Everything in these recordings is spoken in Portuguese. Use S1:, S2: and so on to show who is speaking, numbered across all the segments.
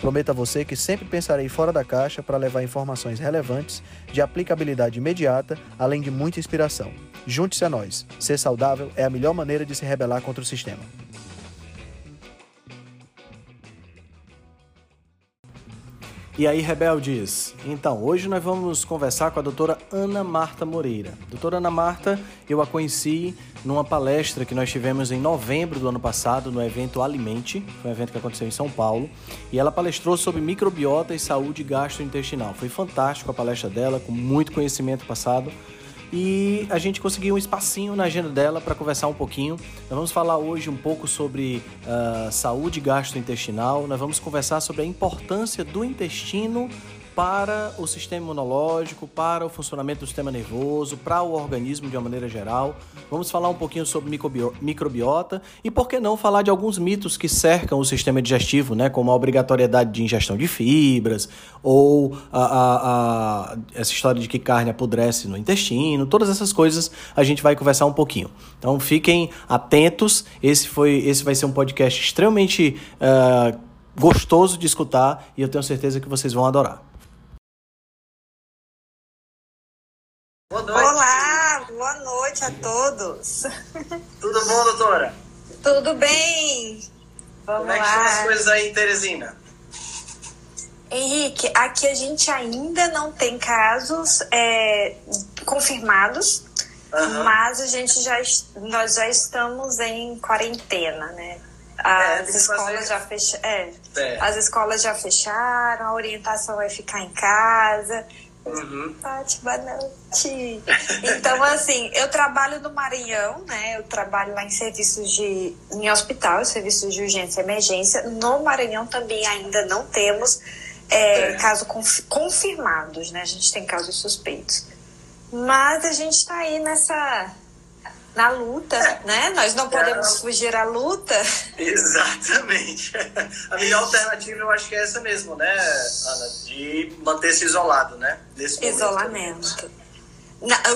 S1: Prometo a você que sempre pensarei fora da caixa para levar informações relevantes, de aplicabilidade imediata, além de muita inspiração. Junte-se a nós. Ser saudável é a melhor maneira de se rebelar contra o sistema. E aí, rebeldes? Então, hoje nós vamos conversar com a doutora Ana Marta Moreira. Doutora Ana Marta, eu a conheci numa palestra que nós tivemos em novembro do ano passado, no evento Alimente, foi um evento que aconteceu em São Paulo, e ela palestrou sobre microbiota e saúde gastrointestinal. Foi fantástico a palestra dela, com muito conhecimento passado e a gente conseguiu um espacinho na agenda dela para conversar um pouquinho. Nós vamos falar hoje um pouco sobre uh, saúde gastrointestinal, nós vamos conversar sobre a importância do intestino para o sistema imunológico, para o funcionamento do sistema nervoso, para o organismo de uma maneira geral. Vamos falar um pouquinho sobre microbiota e, por que não, falar de alguns mitos que cercam o sistema digestivo, né? como a obrigatoriedade de ingestão de fibras, ou a, a, a, essa história de que carne apodrece no intestino, todas essas coisas a gente vai conversar um pouquinho. Então fiquem atentos, esse, foi, esse vai ser um podcast extremamente uh, gostoso de escutar e eu tenho certeza que vocês vão adorar.
S2: Boa noite. Olá, boa noite a todos.
S3: Tudo bom, doutora?
S2: Tudo bem.
S3: Vamos Como é que estão as coisas aí Teresina?
S2: Henrique, aqui a gente ainda não tem casos é, confirmados, uhum. mas a gente já nós já estamos em quarentena, né? As é, escolas já fecharam. É, é. As escolas já fecharam, a orientação é ficar em casa. Uhum. Fátima, não te. Então, assim, eu trabalho no Maranhão, né? Eu trabalho lá em serviços de. em hospital, serviços de urgência e emergência. No Maranhão também ainda não temos é, é. casos conf, confirmados, né? A gente tem casos suspeitos. Mas a gente está aí nessa na luta, né? Nós não podemos é. fugir à luta.
S3: Exatamente. A melhor alternativa eu acho que é essa mesmo, né, Ana? De manter-se isolado, né?
S2: Nesse Isolamento.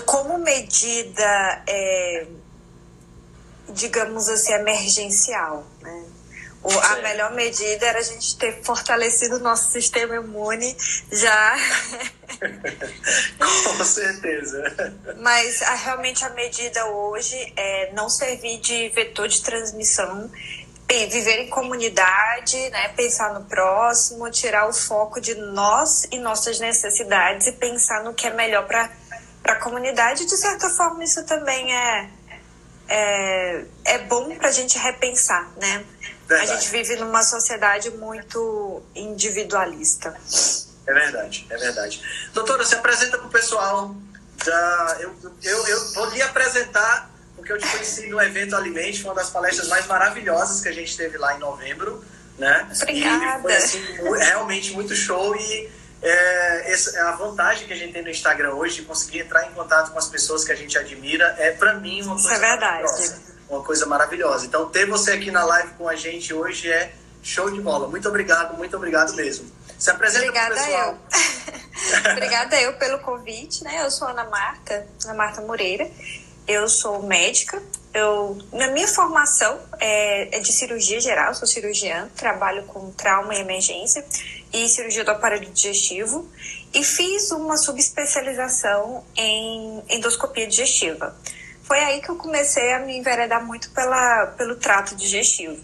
S2: Como medida, é, digamos assim, emergencial, né? A melhor medida era a gente ter fortalecido o nosso sistema imune já.
S3: Com certeza.
S2: Mas a, realmente a medida hoje é não servir de vetor de transmissão, viver em comunidade, né, pensar no próximo, tirar o foco de nós e nossas necessidades e pensar no que é melhor para a comunidade. De certa forma, isso também é, é, é bom para a gente repensar, né? Verdade. A gente vive numa sociedade muito individualista.
S3: É verdade, é verdade. Doutora, se apresenta para o pessoal. Da, eu, eu, eu vou lhe apresentar porque eu te conheci no evento Alimente, foi uma das palestras mais maravilhosas que a gente teve lá em novembro, né?
S2: Obrigada.
S3: E foi assim, realmente muito show e é, essa, a vantagem que a gente tem no Instagram hoje de conseguir entrar em contato com as pessoas que a gente admira é para mim uma coisa
S2: Isso é verdade
S3: uma coisa maravilhosa. Então, ter você aqui na live com a gente hoje é show de bola. Muito obrigado, muito obrigado mesmo. Se apresenta
S2: Obrigada
S3: pessoal.
S2: eu. Obrigada eu pelo convite, né? Eu sou Ana Marta, Ana Marta Moreira. Eu sou médica. Eu, na minha formação é, é de cirurgia geral, sou cirurgiã, trabalho com trauma e emergência e cirurgia do aparelho digestivo e fiz uma subespecialização em endoscopia digestiva foi aí que eu comecei a me enveredar muito pela, pelo trato digestivo.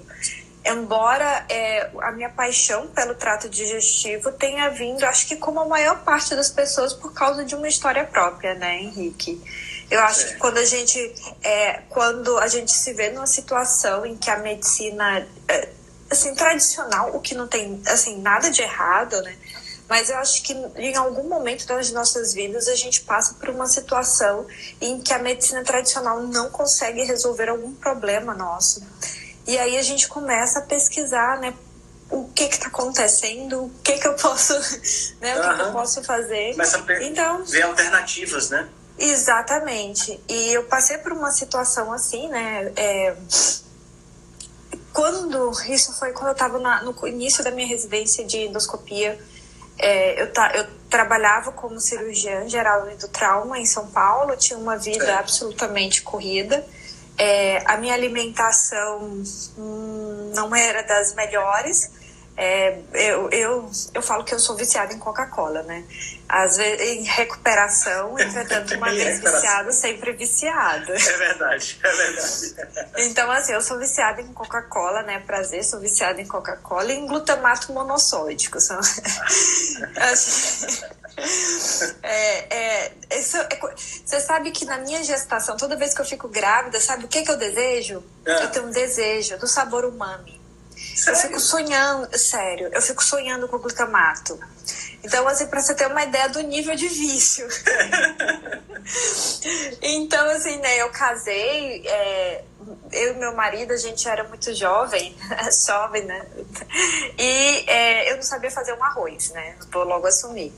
S2: Embora é, a minha paixão pelo trato digestivo tenha vindo, acho que como a maior parte das pessoas, por causa de uma história própria, né, Henrique? Eu acho que quando a gente, é, quando a gente se vê numa situação em que a medicina, é, assim, tradicional, o que não tem, assim, nada de errado, né? Mas eu acho que em algum momento das nossas vidas a gente passa por uma situação em que a medicina tradicional não consegue resolver algum problema nosso. E aí a gente começa a pesquisar, né? O que está acontecendo? O que que eu posso, né? O que, que eu posso fazer?
S3: Começa a então, ver alternativas, né?
S2: Exatamente. E eu passei por uma situação assim, né? É, quando isso foi quando eu estava no início da minha residência de endoscopia, é, eu, ta, eu trabalhava como cirurgiã geral do trauma em São Paulo, tinha uma vida absolutamente corrida. É, a minha alimentação hum, não era das melhores. É, eu, eu, eu falo que eu sou viciada em Coca-Cola, né? Às vezes em recuperação, entretanto, uma vez viciada, sempre viciada.
S3: É verdade, é verdade.
S2: Então, assim, eu sou viciada em Coca-Cola, né? Prazer, sou viciada em Coca-Cola e em glutamato monossódico. São... é, é, isso, é, você sabe que na minha gestação, toda vez que eu fico grávida, sabe o que, que eu desejo? É. Eu tenho um desejo do sabor umami. Sério? Eu fico sonhando, sério, eu fico sonhando com glutamato. Então, assim, para você ter uma ideia do nível de vício. então, assim, né, eu casei, é, eu e meu marido, a gente era muito jovem, jovem, né? E é, eu não sabia fazer um arroz, né? Vou logo assumir.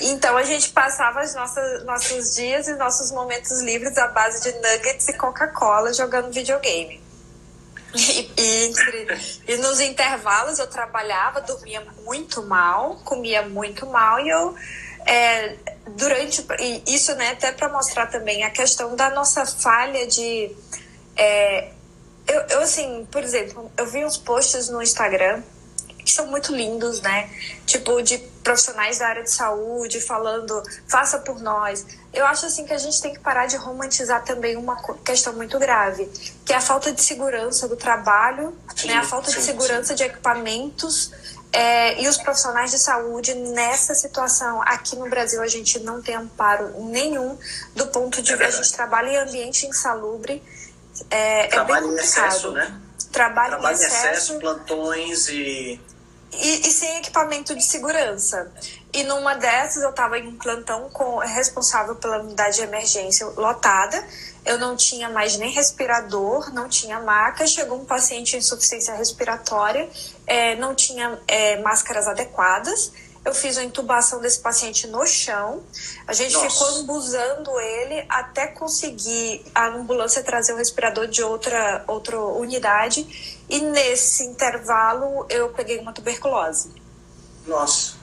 S2: Então, a gente passava os nossos, nossos dias e nossos momentos livres à base de nuggets e Coca-Cola jogando videogame. E, e, e, nos intervalos eu trabalhava, dormia muito mal, comia muito mal e eu é, durante isso né até para mostrar também a questão da nossa falha de é, eu, eu assim por exemplo eu vi uns posts no Instagram que são muito lindos, né? Tipo, de profissionais da área de saúde falando, faça por nós. Eu acho assim que a gente tem que parar de romantizar também uma questão muito grave, que é a falta de segurança do trabalho, sim, né? A falta sim, de segurança sim. de equipamentos. É, e os profissionais de saúde nessa situação aqui no Brasil a gente não tem amparo nenhum do ponto de é a gente trabalha em ambiente insalubre é, é bem complicado. Em excesso, né?
S3: Trabalho, Trabalho em excesso, excesso plantões e
S2: e, e, sem equipamento de segurança. E numa dessas eu estava em um plantão com responsável pela unidade de emergência lotada. Eu não tinha mais nem respirador, não tinha maca. Chegou um paciente em insuficiência respiratória, é, não tinha é, máscaras adequadas. Eu fiz a intubação desse paciente no chão. A gente Nossa. ficou ambulando ele até conseguir a ambulância trazer o respirador de outra, outra unidade. E nesse intervalo eu peguei uma tuberculose.
S3: Nossa.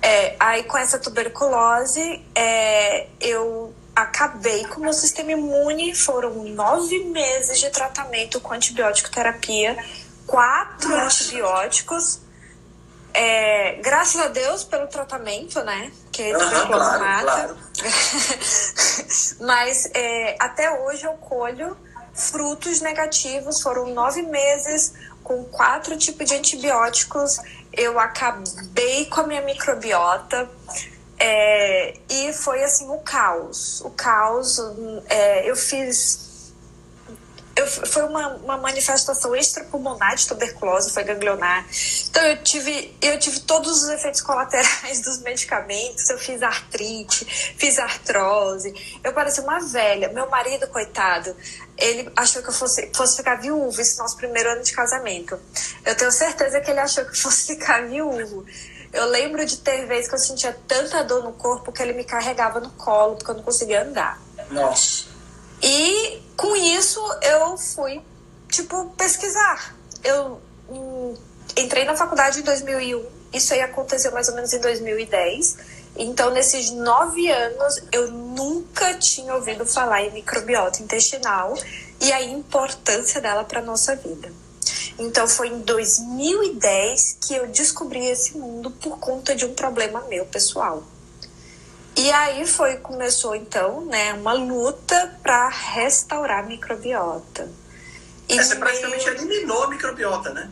S2: É, aí com essa tuberculose é, eu acabei com o meu sistema imune. Foram nove meses de tratamento com antibiótico terapia, quatro Nossa. antibióticos é, graças a Deus pelo tratamento, né? Que
S3: uhum, tuberculose claro, Claro.
S2: Mas é, até hoje eu colho frutos negativos. Foram nove meses com quatro tipos de antibióticos. Eu acabei com a minha microbiota. É, e foi assim o caos. O caos. É, eu fiz eu, foi uma, uma manifestação extrapulmonar de tuberculose, foi ganglionar. Então eu tive, eu tive todos os efeitos colaterais dos medicamentos. Eu fiz artrite, fiz artrose. Eu parecia uma velha. Meu marido, coitado, ele achou que eu fosse, fosse ficar viúvo esse nosso primeiro ano de casamento. Eu tenho certeza que ele achou que eu fosse ficar viúvo. Eu lembro de ter vezes que eu sentia tanta dor no corpo que ele me carregava no colo porque eu não conseguia andar.
S3: Nossa.
S2: E com isso eu fui, tipo, pesquisar. Eu hum, entrei na faculdade em 2001, isso aí aconteceu mais ou menos em 2010. Então, nesses nove anos, eu nunca tinha ouvido falar em microbiota intestinal e a importância dela para nossa vida. Então, foi em 2010 que eu descobri esse mundo por conta de um problema meu pessoal. E aí foi começou então, né, uma luta para restaurar a microbiota.
S3: E Você praticamente meio... eliminou a microbiota, né?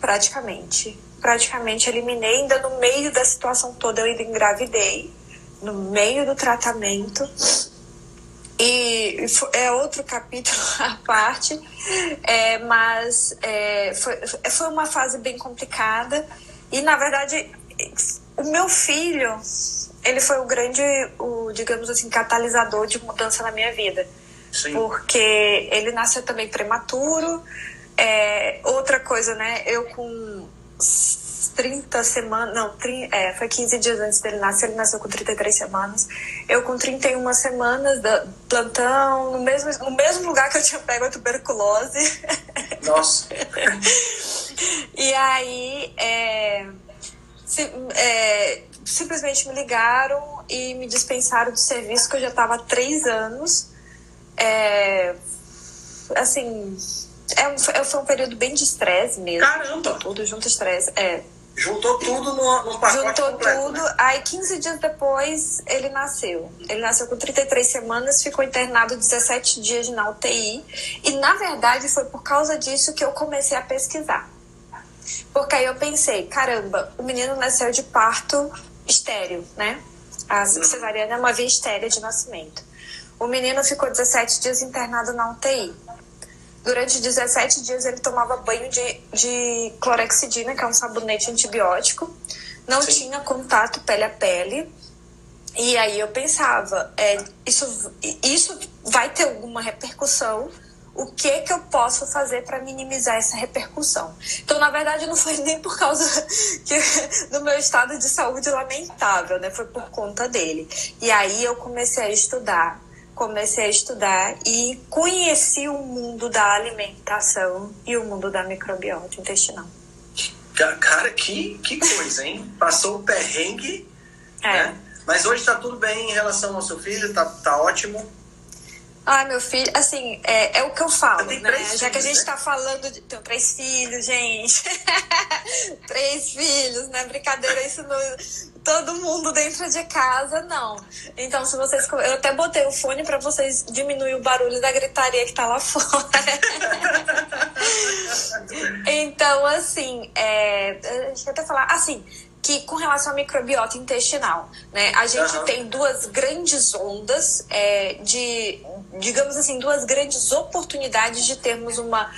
S2: Praticamente. Praticamente eliminei, ainda no meio da situação toda eu ainda engravidei, no meio do tratamento. E é outro capítulo à parte, é, mas é, foi, foi uma fase bem complicada. E na verdade o meu filho, ele foi o grande, o, digamos assim, catalisador de mudança na minha vida. Sim. Porque ele nasceu também prematuro. É, outra coisa, né? Eu com 30 semanas, não, 30, é, foi 15 dias antes dele nascer, ele nasceu com 33 semanas. Eu com 31 semanas, da, plantão, no mesmo, no mesmo lugar que eu tinha pego a tuberculose.
S3: Nossa!
S2: e aí, é, se, é, simplesmente me ligaram e me dispensaram do serviço que eu já estava há três anos. É, assim, é um, é, foi um período bem de estresse mesmo.
S3: Caramba!
S2: Tudo junto estresse. É.
S3: Juntou tudo no, no pacote
S2: Juntou
S3: completo,
S2: tudo.
S3: Né?
S2: Aí, 15 dias depois, ele nasceu. Ele nasceu com 33 semanas, ficou internado 17 dias na UTI. E, na verdade, foi por causa disso que eu comecei a pesquisar. Porque aí eu pensei, caramba, o menino nasceu de parto estéreo, né? A cesariana é uma via estéreo de nascimento. O menino ficou 17 dias internado na UTI. Durante 17 dias ele tomava banho de, de clorexidina, que é um sabonete antibiótico. Não Sim. tinha contato pele a pele. E aí eu pensava, é, isso, isso vai ter alguma repercussão o que que eu posso fazer para minimizar essa repercussão. Então, na verdade, não foi nem por causa que, do meu estado de saúde lamentável, né? Foi por conta dele. E aí eu comecei a estudar, comecei a estudar e conheci o mundo da alimentação e o mundo da microbiota intestinal.
S3: Cara, que, que coisa, hein? Passou o perrengue, é. né? Mas hoje está tudo bem em relação ao seu filho, tá, tá ótimo.
S2: Ah, meu filho, assim, é, é o que eu falo, né? Já que a gente né? tá falando de. Tenho três filhos, gente. três filhos, né? Brincadeira, isso não. Todo mundo dentro de casa, não. Então, se vocês. Eu até botei o fone para vocês diminuir o barulho da gritaria que tá lá fora. então, assim, é, deixa eu até falar. Assim, que com relação à microbiota intestinal, né? A gente uhum. tem duas grandes ondas é, de, digamos assim, duas grandes oportunidades de termos uma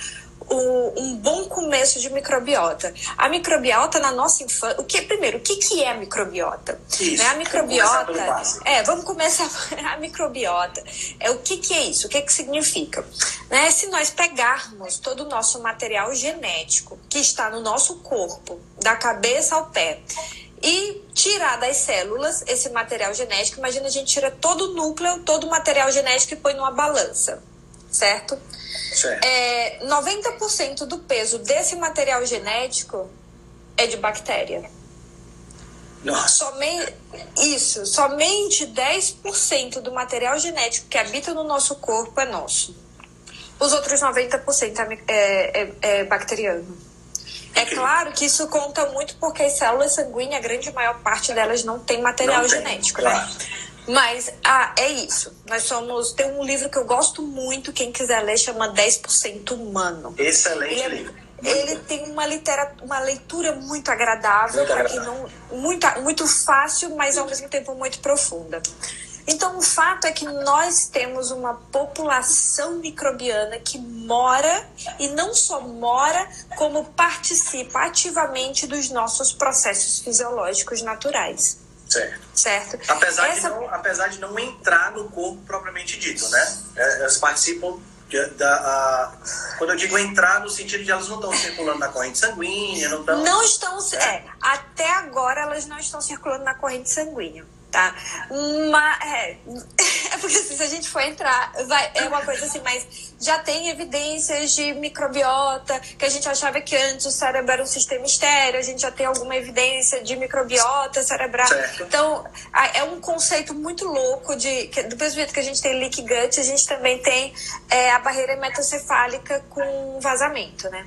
S2: um bom começo de microbiota. A microbiota na nossa infância. O que primeiro? O que, que é a microbiota?
S3: Isso,
S2: né? A microbiota. É, vamos começar. A microbiota é o que, que é isso? O que, que significa? Né? Se nós pegarmos todo o nosso material genético que está no nosso corpo, da cabeça ao pé, e tirar das células esse material genético. Imagina a gente tira todo o núcleo, todo o material genético e põe numa balança, certo?
S3: Certo.
S2: É, 90% do peso desse material genético é de bactéria.
S3: Nossa.
S2: Somente, isso, somente 10% do material genético que habita no nosso corpo é nosso. Os outros 90% é, é, é, é bacteriano. É claro que isso conta muito porque as células sanguíneas, a grande maior parte delas não tem material
S3: não tem,
S2: genético,
S3: claro.
S2: né? Mas ah, é isso. Nós somos. Tem um livro que eu gosto muito, quem quiser ler, chama 10% Humano.
S3: Excelente
S2: ele, é
S3: livro.
S2: Ele bom. tem uma, litera, uma leitura muito agradável, para quem não. Muito, muito fácil, mas ao mesmo tempo muito profunda. Então, o fato é que nós temos uma população microbiana que mora e não só mora, como participa ativamente dos nossos processos fisiológicos naturais.
S3: Certo.
S2: Certo.
S3: Apesar, Essa... de não, apesar de não entrar no corpo propriamente dito, né? É, elas participam da, a, quando eu digo entrar, no sentido de elas não estão circulando na corrente sanguínea, não estão.
S2: Não estão. É. é, até agora elas não estão circulando na corrente sanguínea tá? Uma, é, é porque assim, se a gente for entrar, vai, é uma coisa assim, mas já tem evidências de microbiota, que a gente achava que antes o cérebro era um sistema estéreo, a gente já tem alguma evidência de microbiota cerebral.
S3: Certo.
S2: Então, é um conceito muito louco de, que, do mesmo jeito que a gente tem leak gut, a gente também tem é, a barreira hematocefálica com vazamento, né?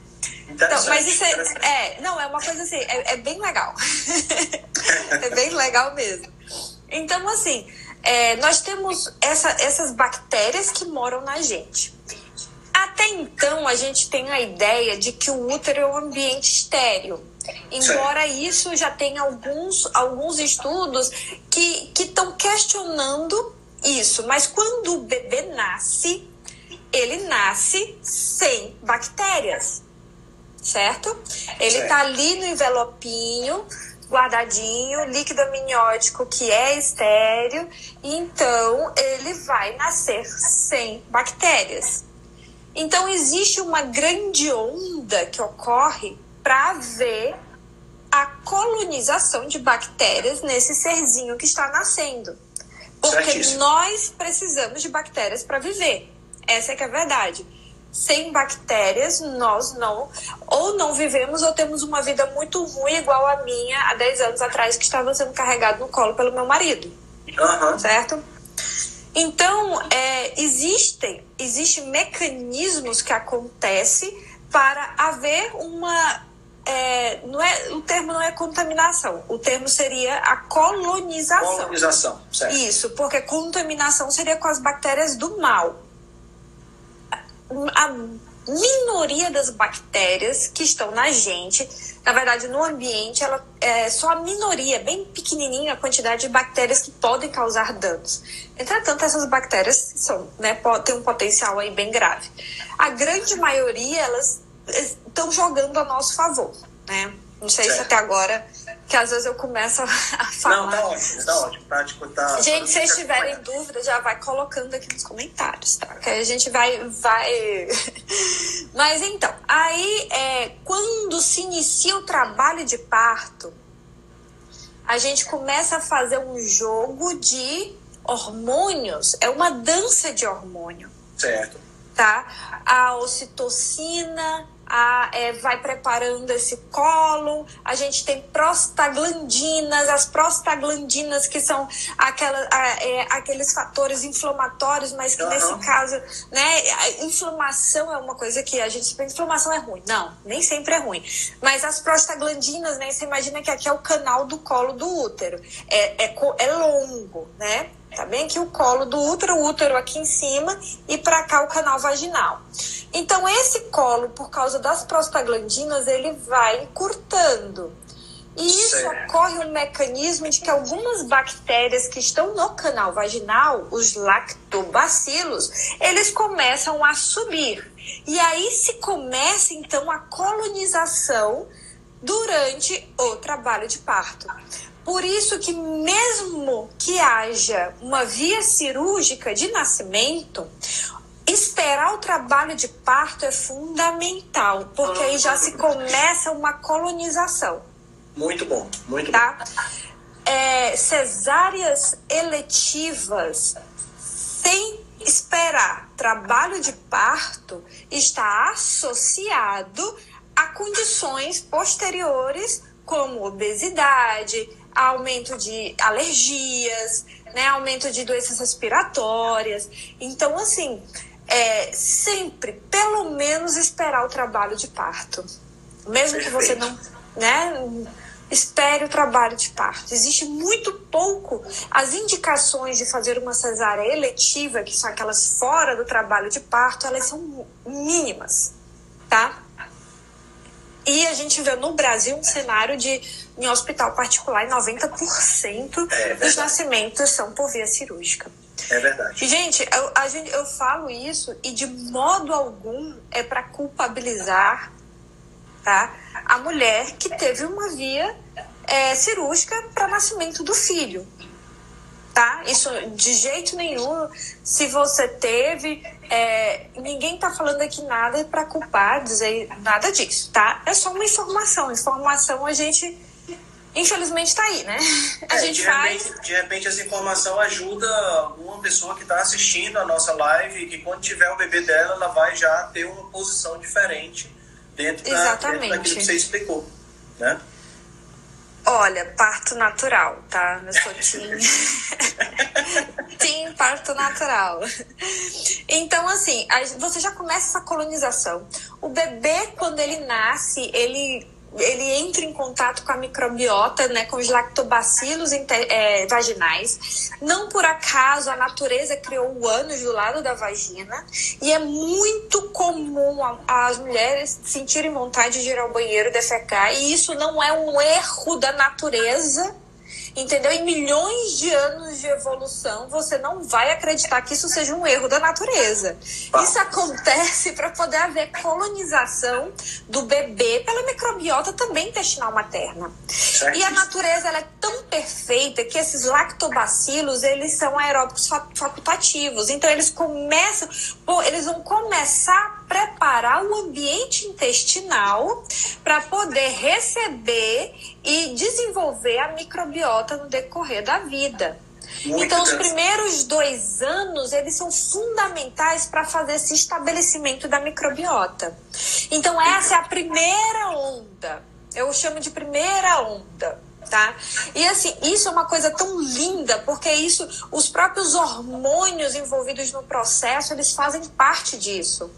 S2: Então, mas isso é, é, não, é uma coisa assim, é, é bem legal. é bem legal mesmo. Então, assim, é, nós temos essa, essas bactérias que moram na gente. Até então, a gente tem a ideia de que o útero é um ambiente estéreo. Embora isso já tenha alguns, alguns estudos que estão questionando isso. Mas quando o bebê nasce, ele nasce sem bactérias, certo? Ele está ali no envelopinho, guardadinho, líquido amniótico que é estéreo, então ele vai nascer sem bactérias. Então existe uma grande onda que ocorre para ver a colonização de bactérias nesse serzinho que está nascendo. Porque Certíssimo. nós precisamos de bactérias para viver. Essa é que é a verdade. Sem bactérias, nós não, ou não vivemos, ou temos uma vida muito ruim, igual a minha há 10 anos atrás, que estava sendo carregado no colo pelo meu marido. Uhum. Certo? Então, é, existem, existem mecanismos que acontecem para haver uma. É, não é, o termo não é contaminação, o termo seria a colonização.
S3: Colonização, certo.
S2: Isso, porque contaminação seria com as bactérias do mal. A minoria das bactérias que estão na gente, na verdade no ambiente, ela é só a minoria, bem pequenininha a quantidade de bactérias que podem causar danos. Entretanto, essas bactérias são, né, têm um potencial aí bem grave. A grande maioria, elas estão jogando a nosso favor, né? Não sei se até agora que às vezes eu começo a falar.
S3: Não, tá ótimo, tá ótimo. Tá, tipo, tá,
S2: gente, se vocês tiverem dúvida, já vai colocando aqui nos comentários, tá? Que a gente vai. vai... Mas então, aí é, quando se inicia o trabalho de parto, a gente começa a fazer um jogo de hormônios, é uma dança de hormônio.
S3: Certo.
S2: Tá? A ocitocina, a, é, vai preparando esse colo, a gente tem prostaglandinas, as prostaglandinas que são aquela, a, é, aqueles fatores inflamatórios, mas que uhum. nesse caso, né, a inflamação é uma coisa que a gente pensa, inflamação é ruim. Não, nem sempre é ruim. Mas as prostaglandinas, né, você imagina que aqui é o canal do colo do útero, é, é, é longo, né? Tá bem aqui o colo do útero, o útero aqui em cima e para cá o canal vaginal. Então esse colo, por causa das prostaglandinas, ele vai encurtando. E isso certo. ocorre um mecanismo de que algumas bactérias que estão no canal vaginal, os lactobacilos, eles começam a subir. E aí se começa então a colonização durante o trabalho de parto. Por isso que mesmo que haja uma via cirúrgica de nascimento, esperar o trabalho de parto é fundamental, porque aí já se começa uma colonização.
S3: Muito bom, muito
S2: tá? bom. É, cesáreas eletivas sem esperar trabalho de parto está associado a condições posteriores como obesidade, aumento de alergias, né, aumento de doenças respiratórias. Então, assim, é, sempre, pelo menos, esperar o trabalho de parto. Mesmo Perfeito. que você não, né, espere o trabalho de parto. Existe muito pouco as indicações de fazer uma cesárea eletiva, que são aquelas fora do trabalho de parto, elas são mínimas, tá? E a gente vê no Brasil um cenário de, em hospital particular, 90% é dos nascimentos são por via cirúrgica.
S3: É verdade.
S2: Gente, eu, a gente, eu falo isso e de modo algum é para culpabilizar tá, a mulher que teve uma via é, cirúrgica para nascimento do filho tá? Isso de jeito nenhum. Se você teve, é, ninguém tá falando aqui nada para culpar, dizer nada disso, tá? É só uma informação. Informação a gente, infelizmente, tá aí, né? A
S3: é,
S2: gente
S3: de
S2: faz.
S3: Repente, de repente, essa informação ajuda uma pessoa que está assistindo a nossa live que quando tiver o bebê dela, ela vai já ter uma posição diferente dentro, da, dentro daquilo que você explicou, né?
S2: Olha, parto natural, tá? Eu sou team. team parto natural. Então, assim, você já começa essa colonização. O bebê, quando ele nasce, ele ele entra em contato com a microbiota, né, com os lactobacilos é, vaginais. Não por acaso a natureza criou o ânus do lado da vagina. E é muito comum as mulheres sentirem vontade de ir ao banheiro defecar. E isso não é um erro da natureza entendeu? Em milhões de anos de evolução, você não vai acreditar que isso seja um erro da natureza. Isso acontece para poder haver colonização do bebê pela microbiota também intestinal materna. E a natureza ela é tão perfeita que esses lactobacilos, eles são aeróbicos facultativos. Então eles começam, eles vão começar preparar o ambiente intestinal para poder receber e desenvolver a microbiota no decorrer da vida. Muito então, os primeiros dois anos, eles são fundamentais para fazer esse estabelecimento da microbiota. Então, essa é a primeira onda. Eu chamo de primeira onda tá? E assim, isso é uma coisa tão linda, porque isso, os próprios hormônios envolvidos no processo, eles fazem parte disso.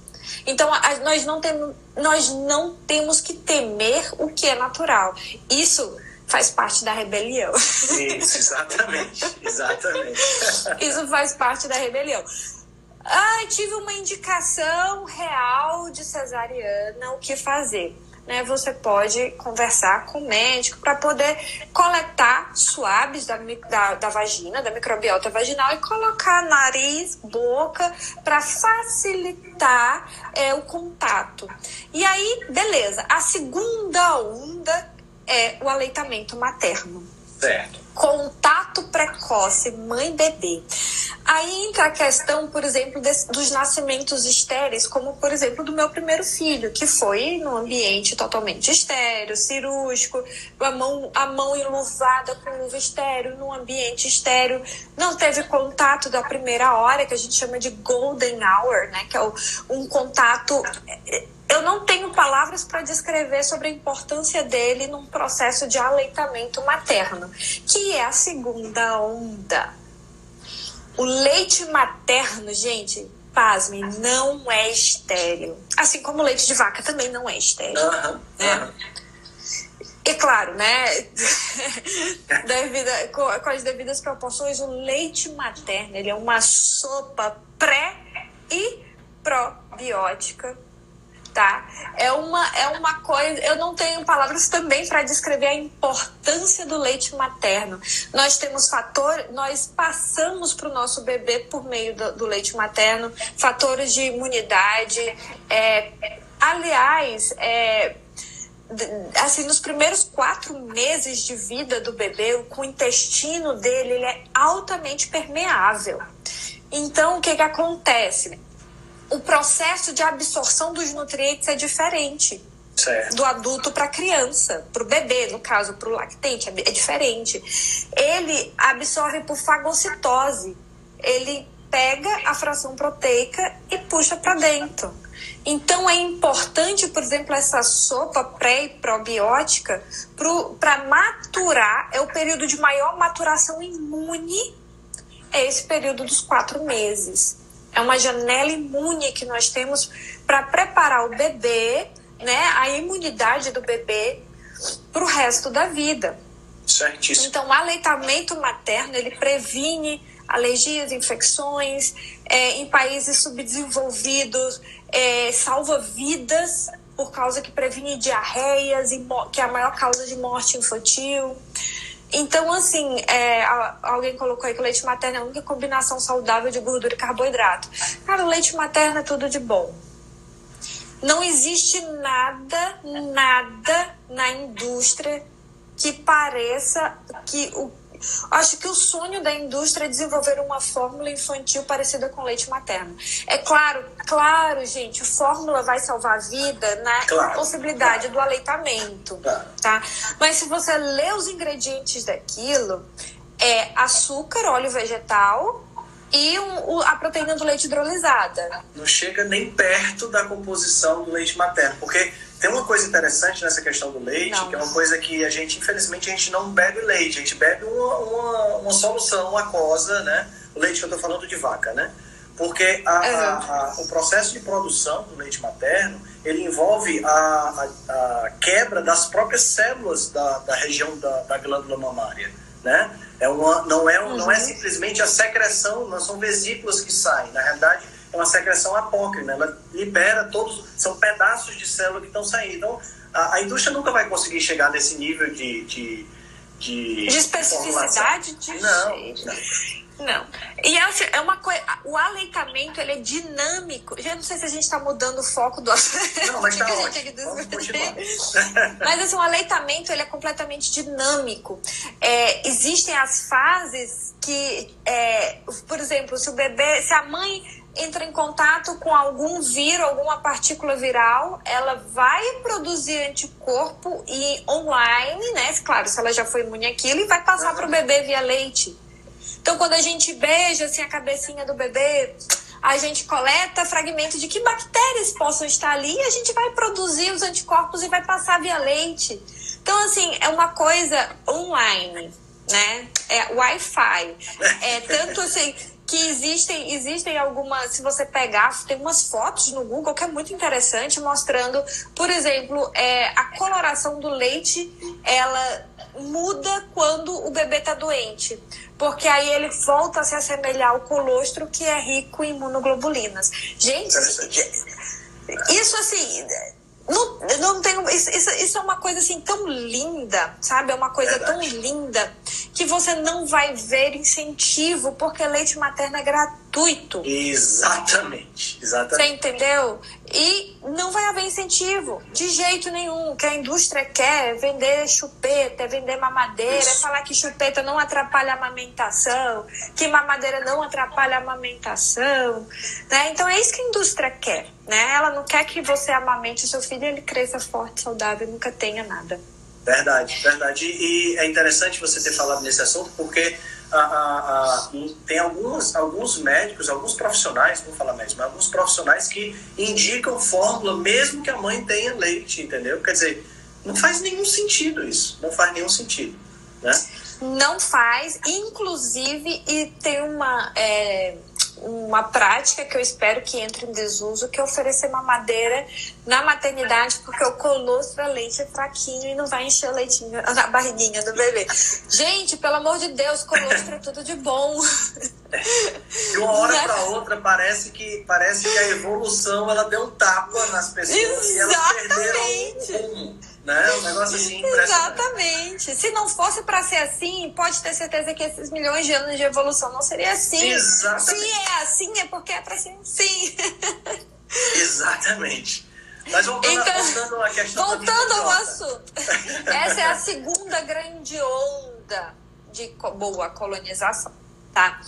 S2: Então, a, nós, não temos, nós não temos que temer o que é natural. Isso faz parte da rebelião.
S3: Isso, exatamente, exatamente.
S2: Isso faz parte da rebelião. Ah, tive uma indicação real de cesariana, o que fazer? Né, você pode conversar com o médico para poder coletar suaves da, da, da, vagina, da microbiota vaginal e colocar nariz, boca, para facilitar é, o contato. E aí, beleza. A segunda onda é o aleitamento materno.
S3: Certo.
S2: Contato precoce mãe-bebê. Aí entra a questão, por exemplo, desse, dos nascimentos estéreis, como, por exemplo, do meu primeiro filho, que foi num ambiente totalmente estéreo, cirúrgico, a mão, a mão enluvada com luva estéreo, num ambiente estéreo. Não teve contato da primeira hora, que a gente chama de golden hour, né? Que é o, um contato eu não tenho palavras para descrever sobre a importância dele num processo de aleitamento materno, que é a segunda onda. O leite materno, gente, pasme, não é estéreo. Assim como o leite de vaca também não é estéreo.
S3: Uhum, né?
S2: E claro, né? Devida, com, com as devidas proporções, o leite materno ele é uma sopa pré e probiótica tá? É uma, é uma coisa. Eu não tenho palavras também para descrever a importância do leite materno. Nós temos fator, nós passamos para o nosso bebê por meio do, do, leite materno fatores de imunidade. É, aliás, é, assim, nos primeiros quatro meses de vida do bebê, o intestino dele, ele é altamente permeável. Então, o que, que acontece? O processo de absorção dos nutrientes é diferente.
S3: Certo.
S2: do adulto para a criança, para o bebê, no caso, para o lactente, é diferente. Ele absorve por fagocitose. Ele pega a fração proteica e puxa para dentro. Então é importante, por exemplo, essa sopa pré e probiótica para maturar, é o período de maior maturação imune, é esse período dos quatro meses. É uma janela imune que nós temos para preparar o bebê, né, a imunidade do bebê para o resto da vida.
S3: Certíssimo.
S2: Então, o aleitamento materno ele previne alergias, infecções, é, em países subdesenvolvidos, é, salva vidas por causa que previne diarreias, que é a maior causa de morte infantil. Então, assim, é, alguém colocou aí que o leite materno é a única combinação saudável de gordura e carboidrato. Cara, o leite materno é tudo de bom. Não existe nada, nada na indústria que pareça que o Acho que o sonho da indústria é desenvolver uma fórmula infantil parecida com leite materno. É claro, claro, gente, fórmula vai salvar a vida na claro, possibilidade claro. do aleitamento, claro. tá? Mas se você lê os ingredientes daquilo, é açúcar, óleo vegetal e um, a proteína do leite hidrolisada.
S3: Não chega nem perto da composição do leite materno, porque tem uma coisa interessante nessa questão do leite, não. que é uma coisa que a gente, infelizmente, a gente não bebe leite, a gente bebe uma, uma, uma solução aquosa, né? O leite que eu estou falando de vaca, né? Porque a, a, a, o processo de produção do leite materno, ele envolve a, quebra das próprias células da, da região da, da glândula mamária, né? É uma, não, é, uhum. não é uhum. simplesmente a secreção, não são vesículas que saem. Na realidade, uma secreção apócrina, ela libera todos, são pedaços de célula que estão saindo. Então, a, a indústria nunca vai conseguir chegar nesse nível de. de
S2: de, de especificidade de
S3: não,
S2: não, não. E assim, é uma coisa. O aleitamento ele é dinâmico. Já não sei se a gente está mudando o foco do
S3: Não, mas tá
S2: mas assim, o aleitamento ele é completamente dinâmico. É, existem as fases que, é, por exemplo, se o bebê, se a mãe entra em contato com algum vírus, alguma partícula viral, ela vai produzir anticorpo e online, né? Claro, se ela já foi imune àquilo, e vai passar para o bebê via leite. Então, quando a gente beija assim, a cabecinha do bebê, a gente coleta fragmentos de que bactérias possam estar ali e a gente vai produzir os anticorpos e vai passar via leite. Então, assim, é uma coisa online, né? É Wi-Fi. É tanto assim que existem, existem algumas, se você pegar, tem umas fotos no Google que é muito interessante, mostrando, por exemplo, é, a coloração do leite, ela muda quando o bebê está doente, porque aí ele volta a se assemelhar ao colostro, que é rico em imunoglobulinas. Gente, isso assim, não, não tenho, isso, isso, é uma coisa assim tão linda, sabe? É uma coisa Verdade. tão linda que você não vai ver incentivo, porque leite materno é gratuito.
S3: Exatamente, exatamente.
S2: Você entendeu? E não vai haver incentivo, de jeito nenhum. O que a indústria quer é vender chupeta, é vender mamadeira, é falar que chupeta não atrapalha a amamentação, que mamadeira não atrapalha a amamentação. Né? Então é isso que a indústria quer. Né? Ela não quer que você amamente o seu filho ele cresça forte, saudável e nunca tenha nada.
S3: Verdade, verdade. E é interessante você ter falado nesse assunto, porque a, a, a, tem alguns, alguns médicos, alguns profissionais, vou falar médicos, mas alguns profissionais que indicam fórmula mesmo que a mãe tenha leite, entendeu? Quer dizer, não faz nenhum sentido isso, não faz nenhum sentido, né?
S2: Não faz, inclusive, e tem uma... É uma prática que eu espero que entre em desuso, que é oferecer mamadeira na maternidade, porque o colostro leite é fraquinho e não vai encher o leitinho na barriguinha do bebê. Gente, pelo amor de Deus, colostro é tudo de bom.
S3: De uma hora para outra parece que parece que a evolução ela deu um tapa nas pessoas Exatamente. e elas perderam um né? Um negócio assim
S2: Exatamente. Se não fosse para ser assim, pode ter certeza que esses milhões de anos de evolução não seria assim.
S3: Exatamente.
S2: Se é assim, é porque é para ser assim.
S3: Exatamente. Mas voltando, então, voltando à questão
S2: Voltando ao assunto. Essa é a segunda grande onda de boa colonização, tá?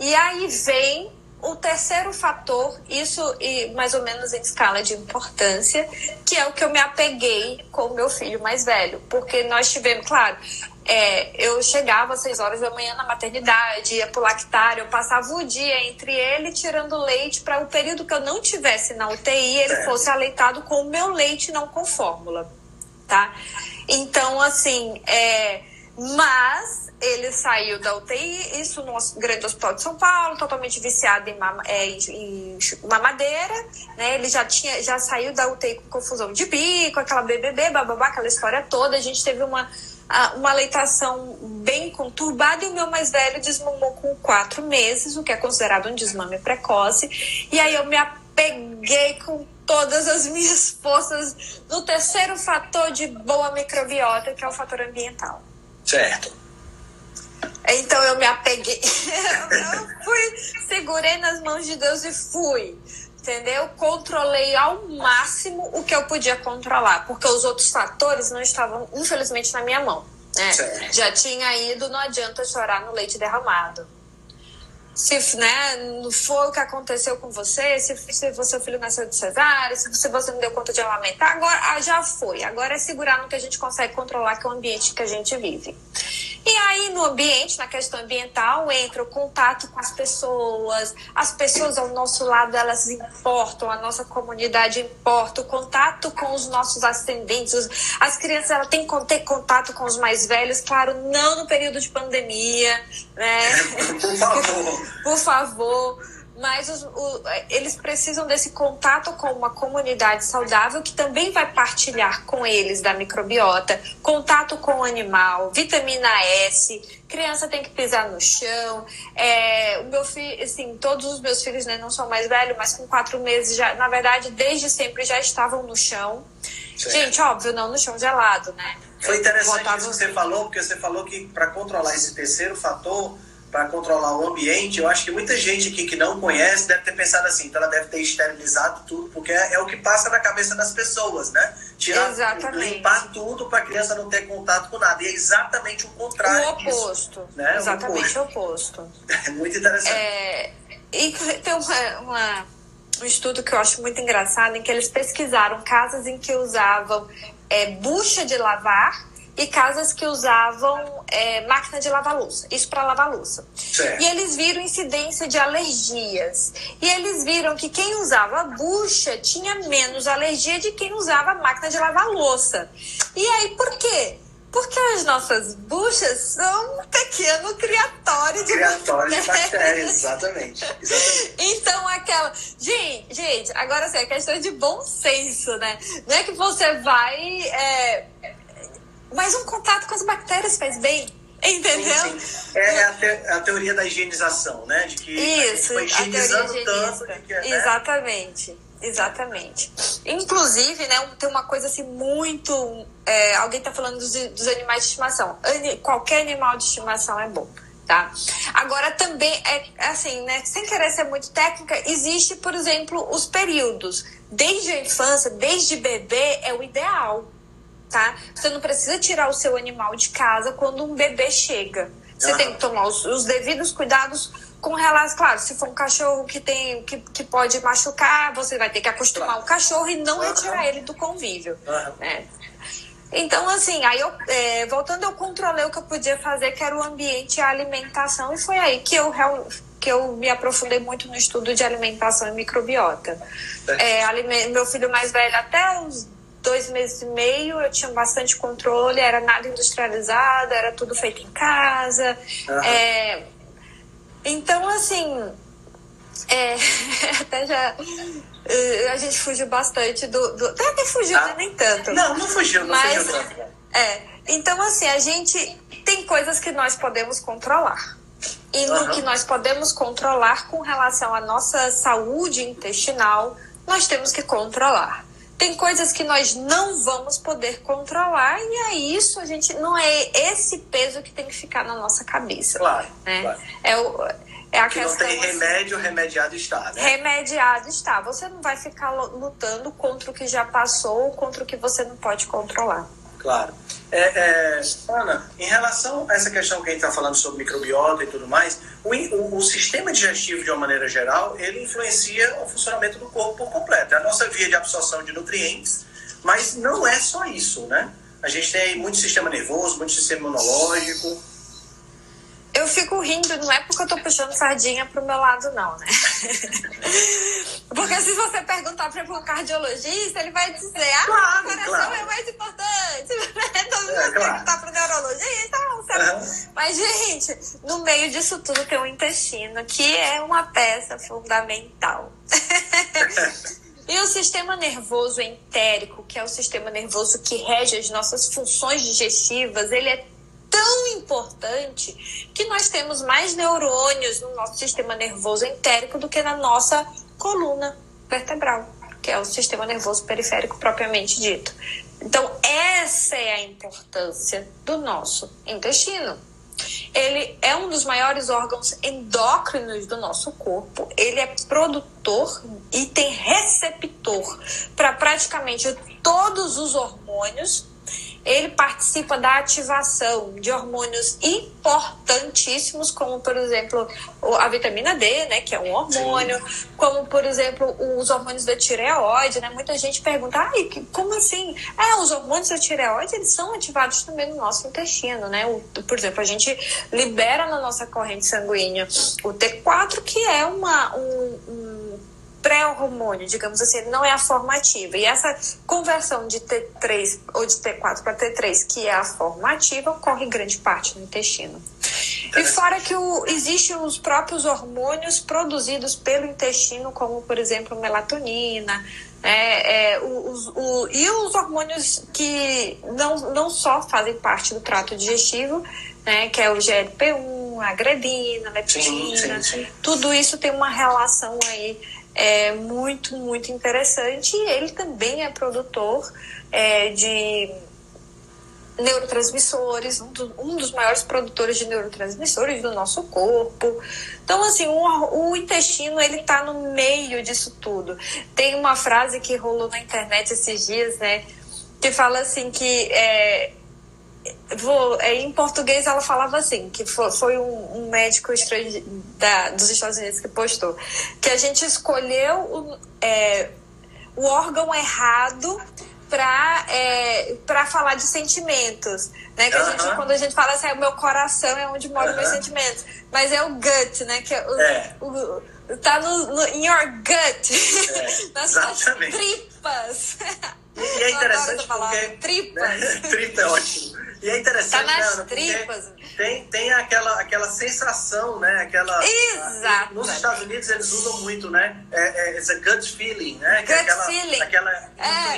S2: E aí vem o terceiro fator, isso e mais ou menos em escala de importância, que é o que eu me apeguei com o meu filho mais velho, porque nós tivemos, claro, é, eu chegava às seis horas da manhã na maternidade, ia pro lactário, eu passava o dia entre ele tirando leite para o período que eu não tivesse na UTI, ele fosse aleitado com o meu leite, não com fórmula, tá? Então, assim, é, mas ele saiu da UTI, isso no grande hospital de São Paulo, totalmente viciado em, mama, é, em, mamadeira, né? Ele já tinha, já saiu da UTI com confusão de bico, aquela BBB, bababá, aquela história toda. A gente teve uma, uma leitação bem conturbada e o meu mais velho desmamou com quatro meses, o que é considerado um desmame precoce. E aí eu me apeguei com todas as minhas forças no terceiro fator de boa microbiota, que é o fator ambiental.
S3: Certo.
S2: Então eu me apeguei, eu fui, segurei nas mãos de Deus e fui, entendeu? Controlei ao máximo o que eu podia controlar, porque os outros fatores não estavam, infelizmente, na minha mão. Né? Já tinha ido, não adianta chorar no leite derramado se né, não foi o que aconteceu com você, se, se seu filho nasceu de cesárea, se, se você não deu conta de amamentar, agora ah, já foi. Agora é segurar no que a gente consegue controlar, que é o ambiente que a gente vive. E aí, no ambiente, na questão ambiental, entra o contato com as pessoas, as pessoas ao nosso lado, elas importam, a nossa comunidade importa, o contato com os nossos ascendentes, as crianças, elas têm que ter contato com os mais velhos, claro, não no período de pandemia, né?
S3: Por favor.
S2: Mas os, o, eles precisam desse contato com uma comunidade saudável que também vai partilhar com eles da microbiota, contato com o animal, vitamina S, criança tem que pisar no chão. É, o meu filho, assim, todos os meus filhos né, não são mais velhos, mas com quatro meses já, na verdade, desde sempre já estavam no chão. Certo. Gente, óbvio, não no chão gelado, né?
S3: Foi interessante Botava... isso que você falou, porque você falou que para controlar esse terceiro fator para controlar o ambiente, eu acho que muita gente aqui que não conhece deve ter pensado assim, então ela deve ter esterilizado tudo, porque é, é o que passa na cabeça das pessoas, né?
S2: Tirar, exatamente.
S3: limpar tudo para a criança não ter contato com nada. E é exatamente o contrário.
S2: O oposto. Disso, né?
S3: Exatamente
S2: o oposto.
S3: É muito interessante.
S2: É, e tem uma, uma, um estudo que eu acho muito engraçado, em que eles pesquisaram casas em que usavam é, bucha de lavar e casas que usavam é, máquina de lavar louça. Isso para lavar louça. E eles viram incidência de alergias. E eles viram que quem usava bucha tinha menos alergia de quem usava máquina de lavar louça. E aí, por quê? Porque as nossas buchas são um pequeno criatório de
S3: criatório bactérias. de bactérias, exatamente. exatamente.
S2: Então, aquela. Gente, gente, agora assim, é questão de bom senso, né? Não é que você vai. É... Mas um contato com as bactérias faz bem. Entendeu? Sim,
S3: sim. É a, te, a, teoria da higienização, né? De que
S2: Isso, a,
S3: foi higienizando tanto que,
S2: né? Exatamente. Exatamente. Inclusive, né, tem uma coisa assim muito. É, alguém está falando dos, dos, animais de estimação. qualquer animal de estimação é bom. Tá? Agora também é assim, né? Sem querer ser muito técnica, existe, por exemplo, os períodos. Desde a infância, desde bebê, é o ideal. Tá? Você não precisa tirar o seu animal de casa quando um bebê chega. Você tem que tomar os, os devidos cuidados com relação, claro, se for um cachorro que tem que, que pode machucar, você vai ter que acostumar claro. o cachorro e não retirar ele do convívio. Né? Então, assim, aí eu, é, voltando, eu controlei o que eu podia fazer, que era o ambiente e a alimentação, e foi aí que eu, que eu me aprofundei muito no estudo de alimentação e microbiota. É, meu filho mais velho, até os dois meses e meio, eu tinha bastante controle, era nada industrializado, era tudo feito em casa. Uhum. É, então, assim, é, até já. A gente fugiu bastante do. do até, até fugiu, ah. nem tanto.
S3: Não, não fugiu, não mas, fugiu tanto.
S2: É. Então, assim, a gente tem coisas que nós podemos controlar. E no uhum. que nós podemos controlar com relação à nossa saúde intestinal, nós temos que controlar. Tem coisas que nós não vamos poder controlar e é isso, a gente não é esse peso que tem que ficar na nossa cabeça.
S3: Claro.
S2: Né?
S3: claro.
S2: É o é a
S3: que questão, não tem remédio, assim, remediado está, né?
S2: Remediado está. Você não vai ficar lutando contra o que já passou ou contra o que você não pode controlar.
S3: Claro. É, é, Ana, em relação a essa questão que a gente está falando sobre microbiota e tudo mais, o, o, o, sistema digestivo, de uma maneira geral, ele influencia o funcionamento do corpo por completo. É a nossa via de absorção de nutrientes, mas não é só isso, né? A gente tem muito sistema nervoso, muito sistema imunológico,
S2: eu fico rindo, não é porque eu tô puxando sardinha pro meu lado, não, né? porque se você perguntar para um cardiologista, ele vai dizer, ah, claro, o coração claro. é mais importante. então, se você claro. perguntar pro neurologista, não, sabe? Uhum. Mas, gente, no meio disso tudo tem o intestino, que é uma peça fundamental. E o sistema nervoso entérico, que é o sistema nervoso que rege as nossas funções digestivas, ele é tão importante que nós temos mais neurônios no nosso sistema nervoso entérico do que na nossa coluna vertebral, que é o sistema nervoso periférico propriamente dito. Então, essa é a importância do nosso intestino. Ele é um dos maiores órgãos endócrinos do nosso corpo. Ele é produtor e tem receptor para praticamente todos os hormônios ele participa da ativação de hormônios importantíssimos, como por exemplo a vitamina D, né, que é um hormônio, como por exemplo os hormônios da tireoide, né? Muita gente pergunta, ai, como assim? É, os hormônios da tireoide eles são ativados também no nosso intestino, né? O, por exemplo, a gente libera na nossa corrente sanguínea o T4, que é uma um, um pré-hormônio, digamos assim, não é a formativa. E essa conversão de T3 ou de T4 para T3, que é a formativa, ocorre grande parte no intestino. E fora que o, existem os próprios hormônios produzidos pelo intestino, como por exemplo melatonina, né, é, os, o, e os hormônios que não, não só fazem parte do trato digestivo, né, que é o GLP-1, a grelina, a leptina, sim, sim, sim. tudo isso tem uma relação aí é muito, muito interessante. E ele também é produtor é, de neurotransmissores, um, do, um, dos maiores produtores de neurotransmissores do nosso corpo. Então, assim, o, o intestino, ele está no meio disso tudo. Tem uma frase que rolou na internet esses dias, né, que fala assim que é, vou, é, em português ela falava assim, que foi, foi um, um, médico da, dos Estados Unidos que postou, que a gente escolheu o, é, o órgão errado para é, falar de sentimentos, né? Que a gente, quando a gente fala assim, é, o meu coração é onde moram uh -huh. meus sentimentos, mas é o gut, né? Que é o,
S3: é.
S2: o tá no, no in your gut, é, nas suas tripas.
S3: E, é interessante porque
S2: tripas. Né?
S3: Tripa é ótimo. E é interessante,
S2: tá nas
S3: né,
S2: tripas.
S3: Tem, tem aquela, aquela sensação, né? Aquela,
S2: Exato.
S3: Nos Estados Unidos eles usam muito, né? É, é, it's a gut feeling, né?
S2: Gut
S3: aquela,
S2: feeling.
S3: Aquela
S2: é.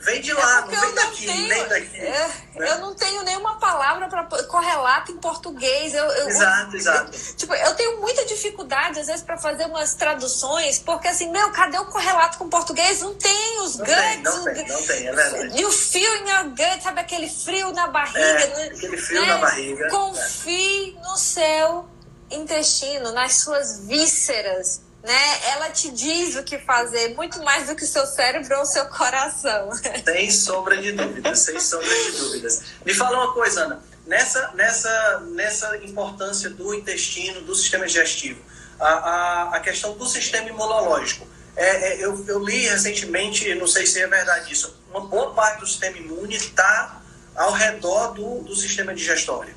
S3: Vem de lá,
S2: é
S3: não vem daqui,
S2: tenho,
S3: vem daqui.
S2: É,
S3: né?
S2: Eu não tenho nenhuma palavra para correlato em português. Eu, eu,
S3: exato, exato.
S2: Tipo, eu tenho muita dificuldade, às vezes, para fazer umas traduções, porque assim, meu, cadê o correlato com português? Não tem os
S3: não
S2: guts.
S3: Tem, não tem, não tem, é verdade.
S2: E o feel in your gut, sabe aquele frio na barriga?
S3: É, aquele frio
S2: né?
S3: na barriga.
S2: Confie no seu intestino, nas suas vísceras né? Ela te diz o que fazer, muito mais do que o seu cérebro ou o seu coração.
S3: Sem sombra de dúvidas, sem sombra de dúvidas. Me fala uma coisa, Ana. Nessa, nessa, nessa importância do intestino, do sistema digestivo, a, a, a questão do sistema imunológico. É, é, eu, eu li recentemente, não sei se é verdade isso, uma boa parte do sistema imune está ao redor do, do sistema digestório.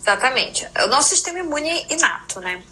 S2: Exatamente. O nosso sistema imune inato, né?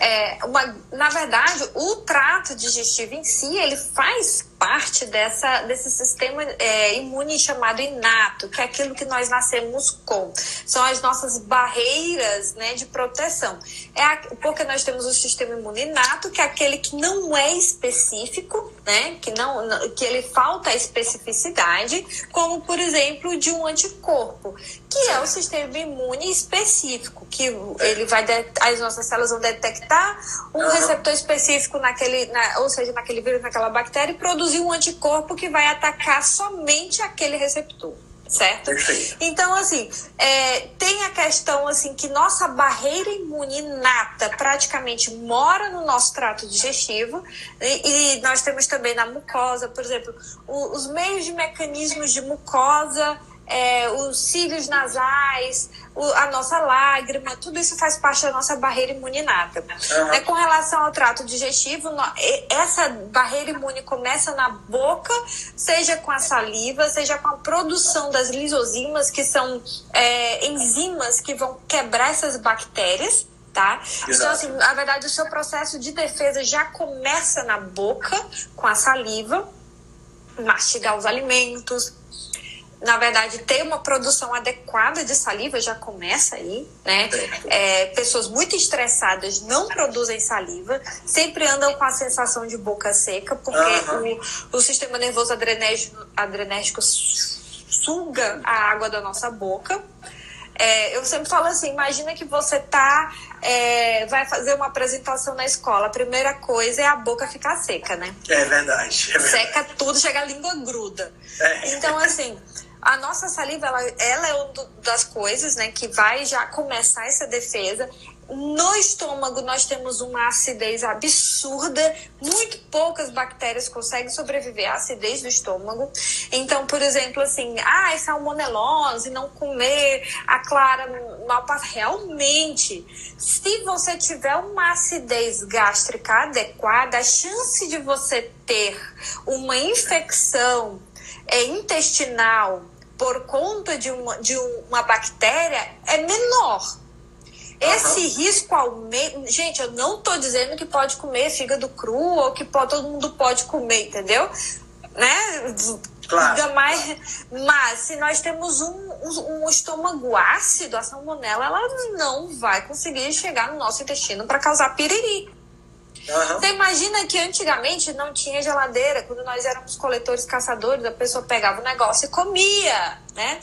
S2: É, uma, na verdade, o trato digestivo em si, ele faz parte dessa, desse sistema é, imune chamado inato, que é aquilo que nós nascemos com. São as nossas barreiras né, de proteção. É a, porque nós temos o sistema imune inato, que é aquele que não é específico, né, que, não, que ele falta a especificidade, como, por exemplo, de um anticorpo, que é o sistema imune específico, que ele vai as nossas células vão detectar um receptor específico naquele, na, ou seja, naquele vírus, naquela bactéria e produzir produzir um anticorpo que vai atacar somente aquele receptor certo?
S3: Perfeito.
S2: Então, assim, é, tem a questão assim que nossa barreira imune inata praticamente mora no nosso trato digestivo e, e nós temos também na mucosa, por exemplo, o, os meios de mecanismos de mucosa é, os cílios nasais, o, a nossa lágrima, tudo isso faz parte da nossa barreira imuninata. Uhum. É, com relação ao trato digestivo, essa barreira imune começa na boca, seja com a saliva, seja com a produção das lisozimas, que são é, enzimas que vão quebrar essas bactérias. Tá? Então, assim, na verdade, o seu processo de defesa já começa na boca, com a saliva, mastigar os alimentos, na verdade, ter uma produção adequada de saliva já começa aí, né? É, pessoas muito estressadas não produzem saliva, sempre andam com a sensação de boca seca, porque uhum. o, o sistema nervoso adrenérgico, adrenérgico suga a água da nossa boca. É, eu sempre falo assim, imagina que você tá, é, vai fazer uma apresentação na escola. A primeira coisa é a boca ficar seca, né?
S3: É verdade. É verdade.
S2: Seca tudo, chega a língua gruda.
S3: É.
S2: Então, assim, a nossa saliva, ela, ela é uma das coisas, né, que vai já começar essa defesa. No estômago, nós temos uma acidez absurda. Muito poucas bactérias conseguem sobreviver à acidez do estômago. Então, por exemplo, assim, ah, salmonelose, não comer a clara mal Realmente, se você tiver uma acidez gástrica adequada, a chance de você ter uma infecção é, intestinal por conta de uma, de uma bactéria é menor. Esse uhum. risco aumenta. Gente, eu não estou dizendo que pode comer fígado cru ou que pode, todo mundo pode comer, entendeu? Né?
S3: Claro.
S2: Mais, mas se nós temos um, um, um estômago ácido, a salmonela ela não vai conseguir chegar no nosso intestino para causar piriri.
S3: Uhum.
S2: Você imagina que antigamente não tinha geladeira, quando nós éramos coletores caçadores, a pessoa pegava o negócio e comia, né?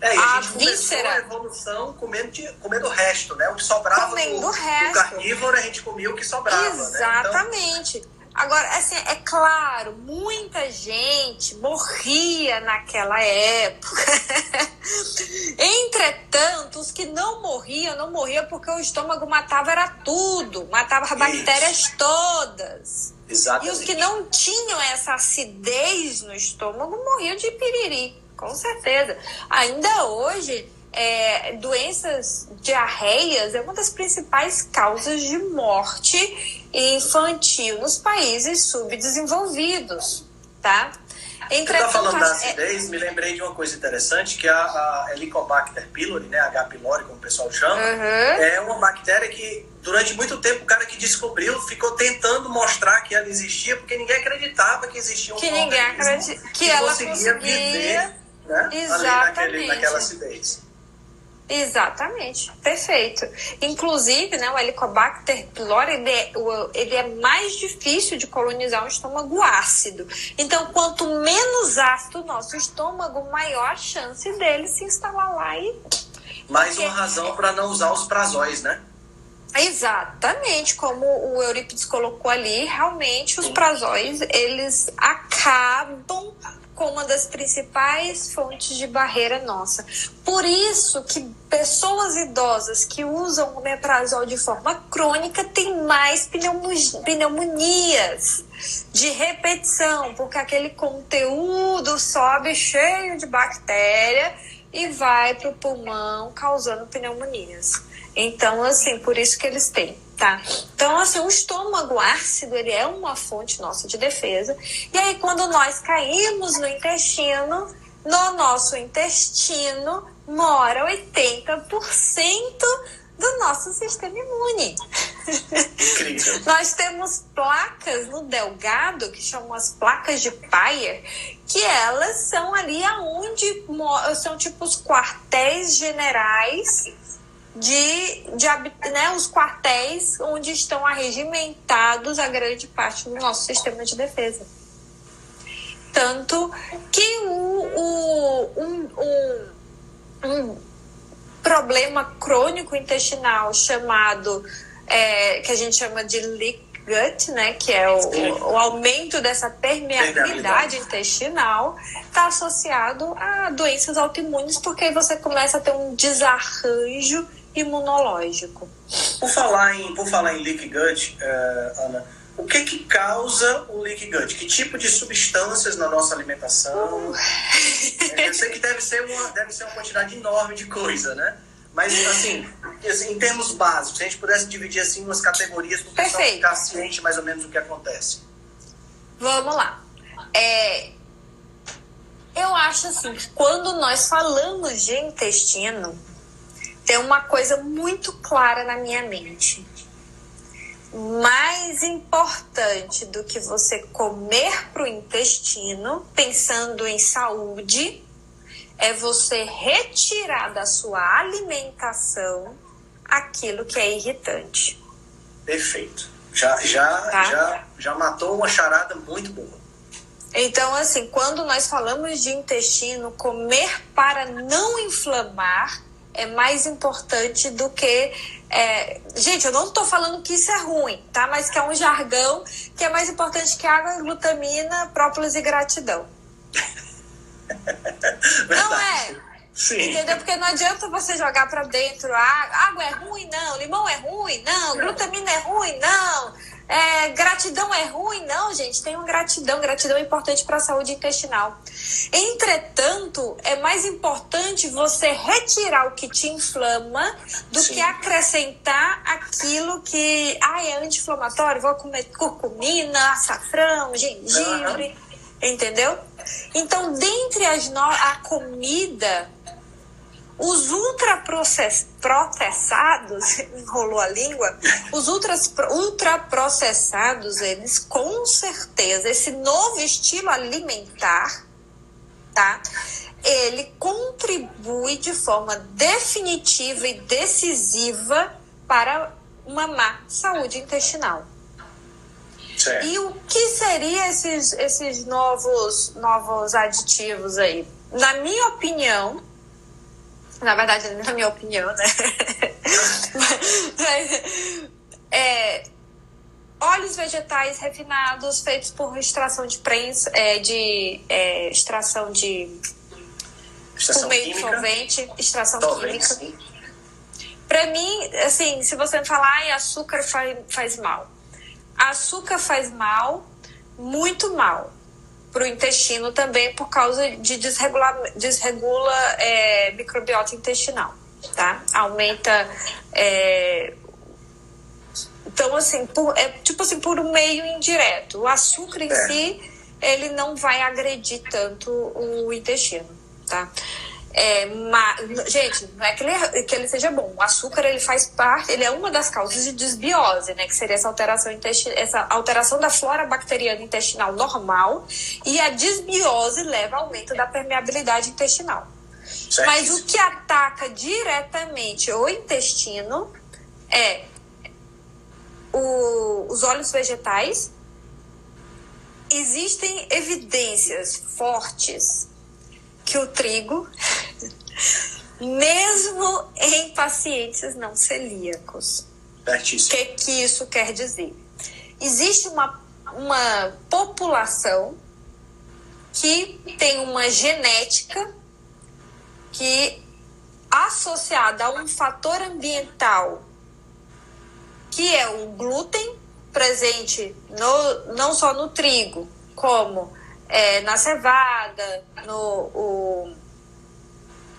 S3: É, e a, a gente víscera. a evolução comendo, comendo o resto, né? O que sobrava
S2: comendo
S3: do,
S2: o resto.
S3: do carnívoro, a gente comia o que sobrava.
S2: Exatamente.
S3: Né? Então...
S2: Agora, assim, é claro, muita gente morria naquela época. Entretanto, os que não morriam, não morriam porque o estômago matava era tudo, matava as bactérias todas.
S3: Exatamente.
S2: E os que não tinham essa acidez no estômago morriam de piriri com certeza. Ainda hoje, é, doenças diarreias é uma das principais causas de morte infantil nos países subdesenvolvidos, tá?
S3: Você está falando da acidez, é... me lembrei de uma coisa interessante, que a, a Helicobacter pylori, né, H. pylori, como o pessoal chama, uhum. é uma bactéria que, durante muito tempo, o cara que descobriu ficou tentando mostrar que ela existia, porque ninguém acreditava que existia um
S2: Que ninguém acreditava, que, que ela conseguia, conseguia viver
S3: né, Exatamente. naquele, naquela acidez.
S2: Exatamente, perfeito. Inclusive, né, o Helicobacter pylori ele é, ele é mais difícil de colonizar um estômago ácido. Então, quanto menos ácido o nosso estômago, maior a chance dele se instalar lá e.
S3: Mais uma razão para não usar os prazóis, né?
S2: Exatamente, como o Eurípides colocou ali, realmente os prazóis eles acabam como uma das principais fontes de barreira nossa. Por isso que pessoas idosas que usam o meprazol de forma crônica têm mais pneumonias de repetição, porque aquele conteúdo sobe cheio de bactéria e vai para o pulmão causando pneumonias. Então, assim, por isso que eles têm, tá? Então, assim, o estômago ácido, ele é uma fonte nossa de defesa. E aí, quando nós caímos no intestino, no nosso intestino mora 80% do nosso sistema imune.
S3: Incrível.
S2: Nós temos placas no delgado, que chamam as placas de Payer, que elas são ali aonde são tipo os quartéis generais de, de né, os quartéis onde estão arregimentados a grande parte do nosso sistema de defesa. Tanto que o, o, um, um, um problema crônico intestinal chamado, é, que a gente chama de leak gut, né, que é o, o aumento dessa permeabilidade intestinal, está associado a doenças autoimunes, porque aí você começa a ter um desarranjo imunológico.
S3: Por falar em, por falar em leak gut, uh, Ana, o que que causa o leak gut? Que tipo de substâncias na nossa alimentação? Uh. Eu sei que deve ser uma, deve ser uma quantidade enorme de coisa, né? Mas, assim, assim, em termos básicos, se a gente pudesse dividir assim umas categorias para o pessoal ficar ciente mais ou menos do que acontece.
S2: Vamos lá. É, eu acho assim que quando nós falamos de intestino, tem uma coisa muito clara na minha mente. Mais importante do que você comer para o intestino, pensando em saúde, é você retirar da sua alimentação aquilo que é irritante.
S3: Perfeito. Já, já, tá? já, já matou uma charada muito boa.
S2: Então, assim, quando nós falamos de intestino, comer para não inflamar é mais importante do que. É... Gente, eu não estou falando que isso é ruim, tá? Mas que é um jargão que é mais importante que água, glutamina, própolis e gratidão. não é?
S3: Sim.
S2: Entendeu? Porque não adianta você jogar para dentro ah, água é ruim, não, limão é ruim, não, glutamina é ruim, não é, gratidão é ruim? Não, gente, tem uma gratidão. Gratidão é importante para a saúde intestinal. Entretanto, é mais importante você retirar o que te inflama do Sim. que acrescentar aquilo que ah, é anti-inflamatório. Vou comer curcumina, açafrão, gengibre. Uhum. Entendeu? Então, dentre as no... a comida os ultraprocessados, enrolou a língua, os ultras, ultraprocessados, eles com certeza, esse novo estilo alimentar, tá? Ele contribui de forma definitiva e decisiva para uma má saúde intestinal.
S3: Certo.
S2: E o que seriam esses, esses novos, novos aditivos aí? Na minha opinião, na verdade, na minha opinião, né? é, óleos vegetais refinados feitos por extração de prensa, é, de é, extração de
S3: extração
S2: meio solvente, extração química. Para mim, assim, se você falar, ah, açúcar faz, faz mal. Açúcar faz mal, muito mal. Para o intestino também por causa de desregula, desregula é, microbiota intestinal, tá? Aumenta. É, então, assim, por, é tipo assim, por um meio indireto. O açúcar em é. si, ele não vai agredir tanto o intestino, tá? É, gente, não é que ele, que ele seja bom. O açúcar ele faz parte, ele é uma das causas de desbiose, né? Que seria essa alteração, essa alteração da flora bacteriana intestinal normal. E a desbiose leva ao aumento da permeabilidade intestinal. Certo. Mas o que ataca diretamente o intestino é o, os óleos vegetais. Existem evidências fortes que o trigo, mesmo em pacientes não celíacos. O que, que isso quer dizer? Existe uma, uma população que tem uma genética que associada a um fator ambiental que é o glúten presente no, não só no trigo, como é, na cevada, no. O...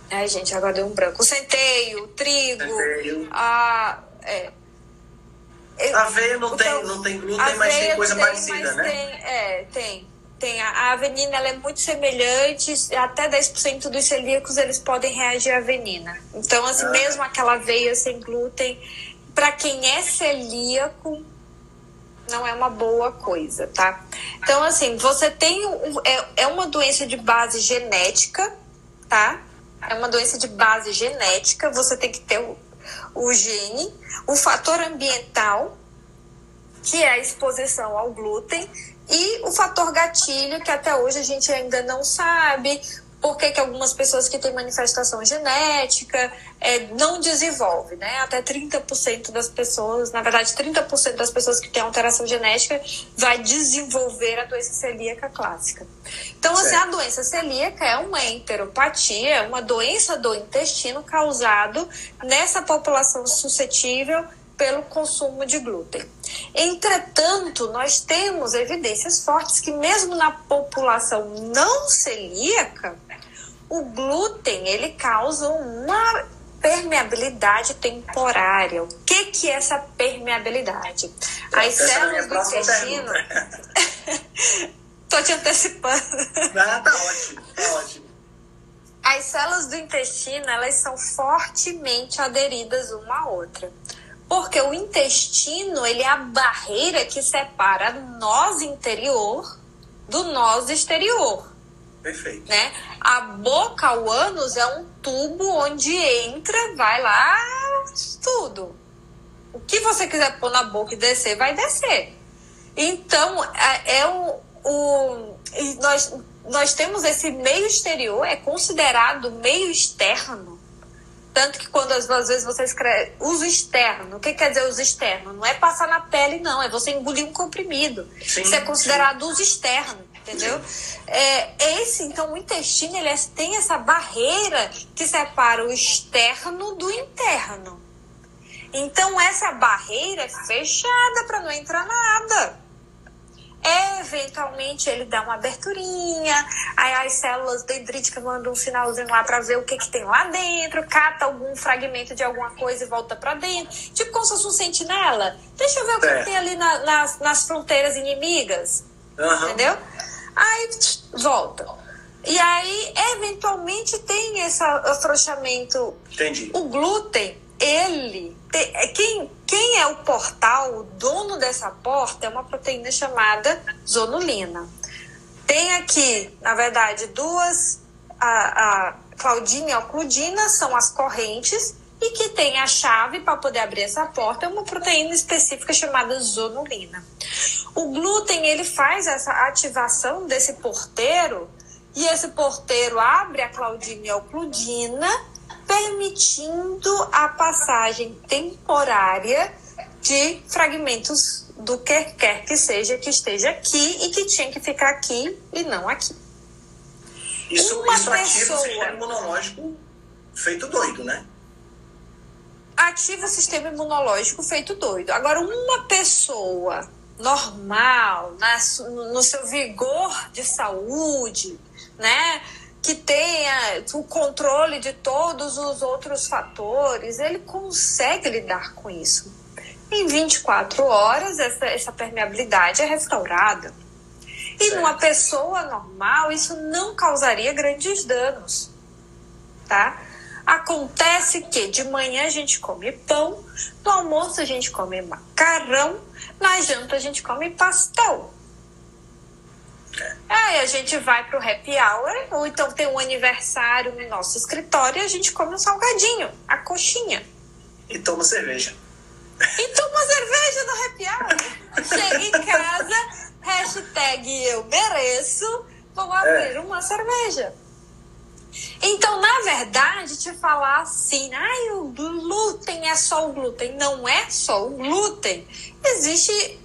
S2: Ai, gente, agora deu um branco. O centeio, o trigo, centeio. a. É,
S3: aveia não, tem, não tem glúten, mas tem coisa tem, parecida, né?
S2: Tem, é, tem. tem. A, a avenina ela é muito semelhante, até 10% dos celíacos eles podem reagir à avenina. Então, assim, ah. mesmo aquela aveia sem glúten, para quem é celíaco, não é uma boa coisa, tá? Então, assim, você tem. Um, é, é uma doença de base genética, tá? É uma doença de base genética, você tem que ter o, o gene, o fator ambiental, que é a exposição ao glúten, e o fator gatilho, que até hoje a gente ainda não sabe por que, que algumas pessoas que têm manifestação genética é, não desenvolvem, né? Até 30% das pessoas, na verdade, 30% das pessoas que têm alteração genética vai desenvolver a doença celíaca clássica. Então, assim, a doença celíaca é uma enteropatia, é uma doença do intestino causado nessa população suscetível pelo consumo de glúten. Entretanto, nós temos evidências fortes que mesmo na população não celíaca, o glúten ele causa uma permeabilidade temporária. O que, que é essa permeabilidade? As
S3: células do intestino.
S2: Tô te antecipando.
S3: Ah, tá ótimo, tá ótimo.
S2: As células do intestino, elas são fortemente aderidas uma à outra. Porque o intestino, ele é a barreira que separa nós interior do nós exterior.
S3: Perfeito.
S2: Né? A boca, o ânus, é um tubo onde entra, vai lá, tudo. O que você quiser pôr na boca e descer, vai descer. Então, é, é o, o nós, nós temos esse meio exterior, é considerado meio externo. Tanto que quando às vezes você escreve uso externo, o que quer dizer uso externo? Não é passar na pele, não, é você engolir um comprimido. Sim, Isso é considerado sim. uso externo entendeu? É, esse, então, o intestino ele é, tem essa barreira que separa o externo do interno. Então, essa barreira é fechada para não entrar nada. Eventualmente ele dá uma aberturinha, aí as células dendríticas mandam um sinalzinho lá para ver o que, que tem lá dentro, cata algum fragmento de alguma coisa e volta para dentro. Tipo como se fosse um sentinela. Deixa eu ver o que, é. que tem ali na, nas, nas fronteiras inimigas. Uhum. Entendeu? Aí volta. E aí, eventualmente, tem esse afrouxamento.
S3: Entendi.
S2: O glúten, ele. É quem, quem é o portal, o dono dessa porta, é uma proteína chamada zonulina. Tem aqui, na verdade, duas. A, a claudina e a ocludina são as correntes e que tem a chave para poder abrir essa porta é uma proteína específica chamada zonulina. O glúten ele faz essa ativação desse porteiro e esse porteiro abre a claudina e a ocludina, permitindo a passagem temporária de fragmentos do que quer que seja que esteja aqui e que tinha que ficar aqui e não aqui.
S3: Isso, isso ativa o sistema imunológico feito doido, né?
S2: Ativa o sistema imunológico feito doido. Agora, uma pessoa normal, na, no seu vigor de saúde, né? que tenha o controle de todos os outros fatores, ele consegue lidar com isso. Em 24 horas, essa, essa permeabilidade é restaurada. E certo. numa pessoa normal, isso não causaria grandes danos, tá? Acontece que de manhã a gente come pão, no almoço a gente come macarrão, na janta a gente come pastel. Aí a gente vai pro happy hour, ou então tem um aniversário no nosso escritório e a gente come um salgadinho, a coxinha.
S3: E toma cerveja.
S2: E toma cerveja no happy hour. Chega em casa, hashtag eu mereço, vou é. abrir é. uma cerveja. Então, na verdade, te falar assim, ai, o glúten é só o glúten. Não é só o glúten. Existe.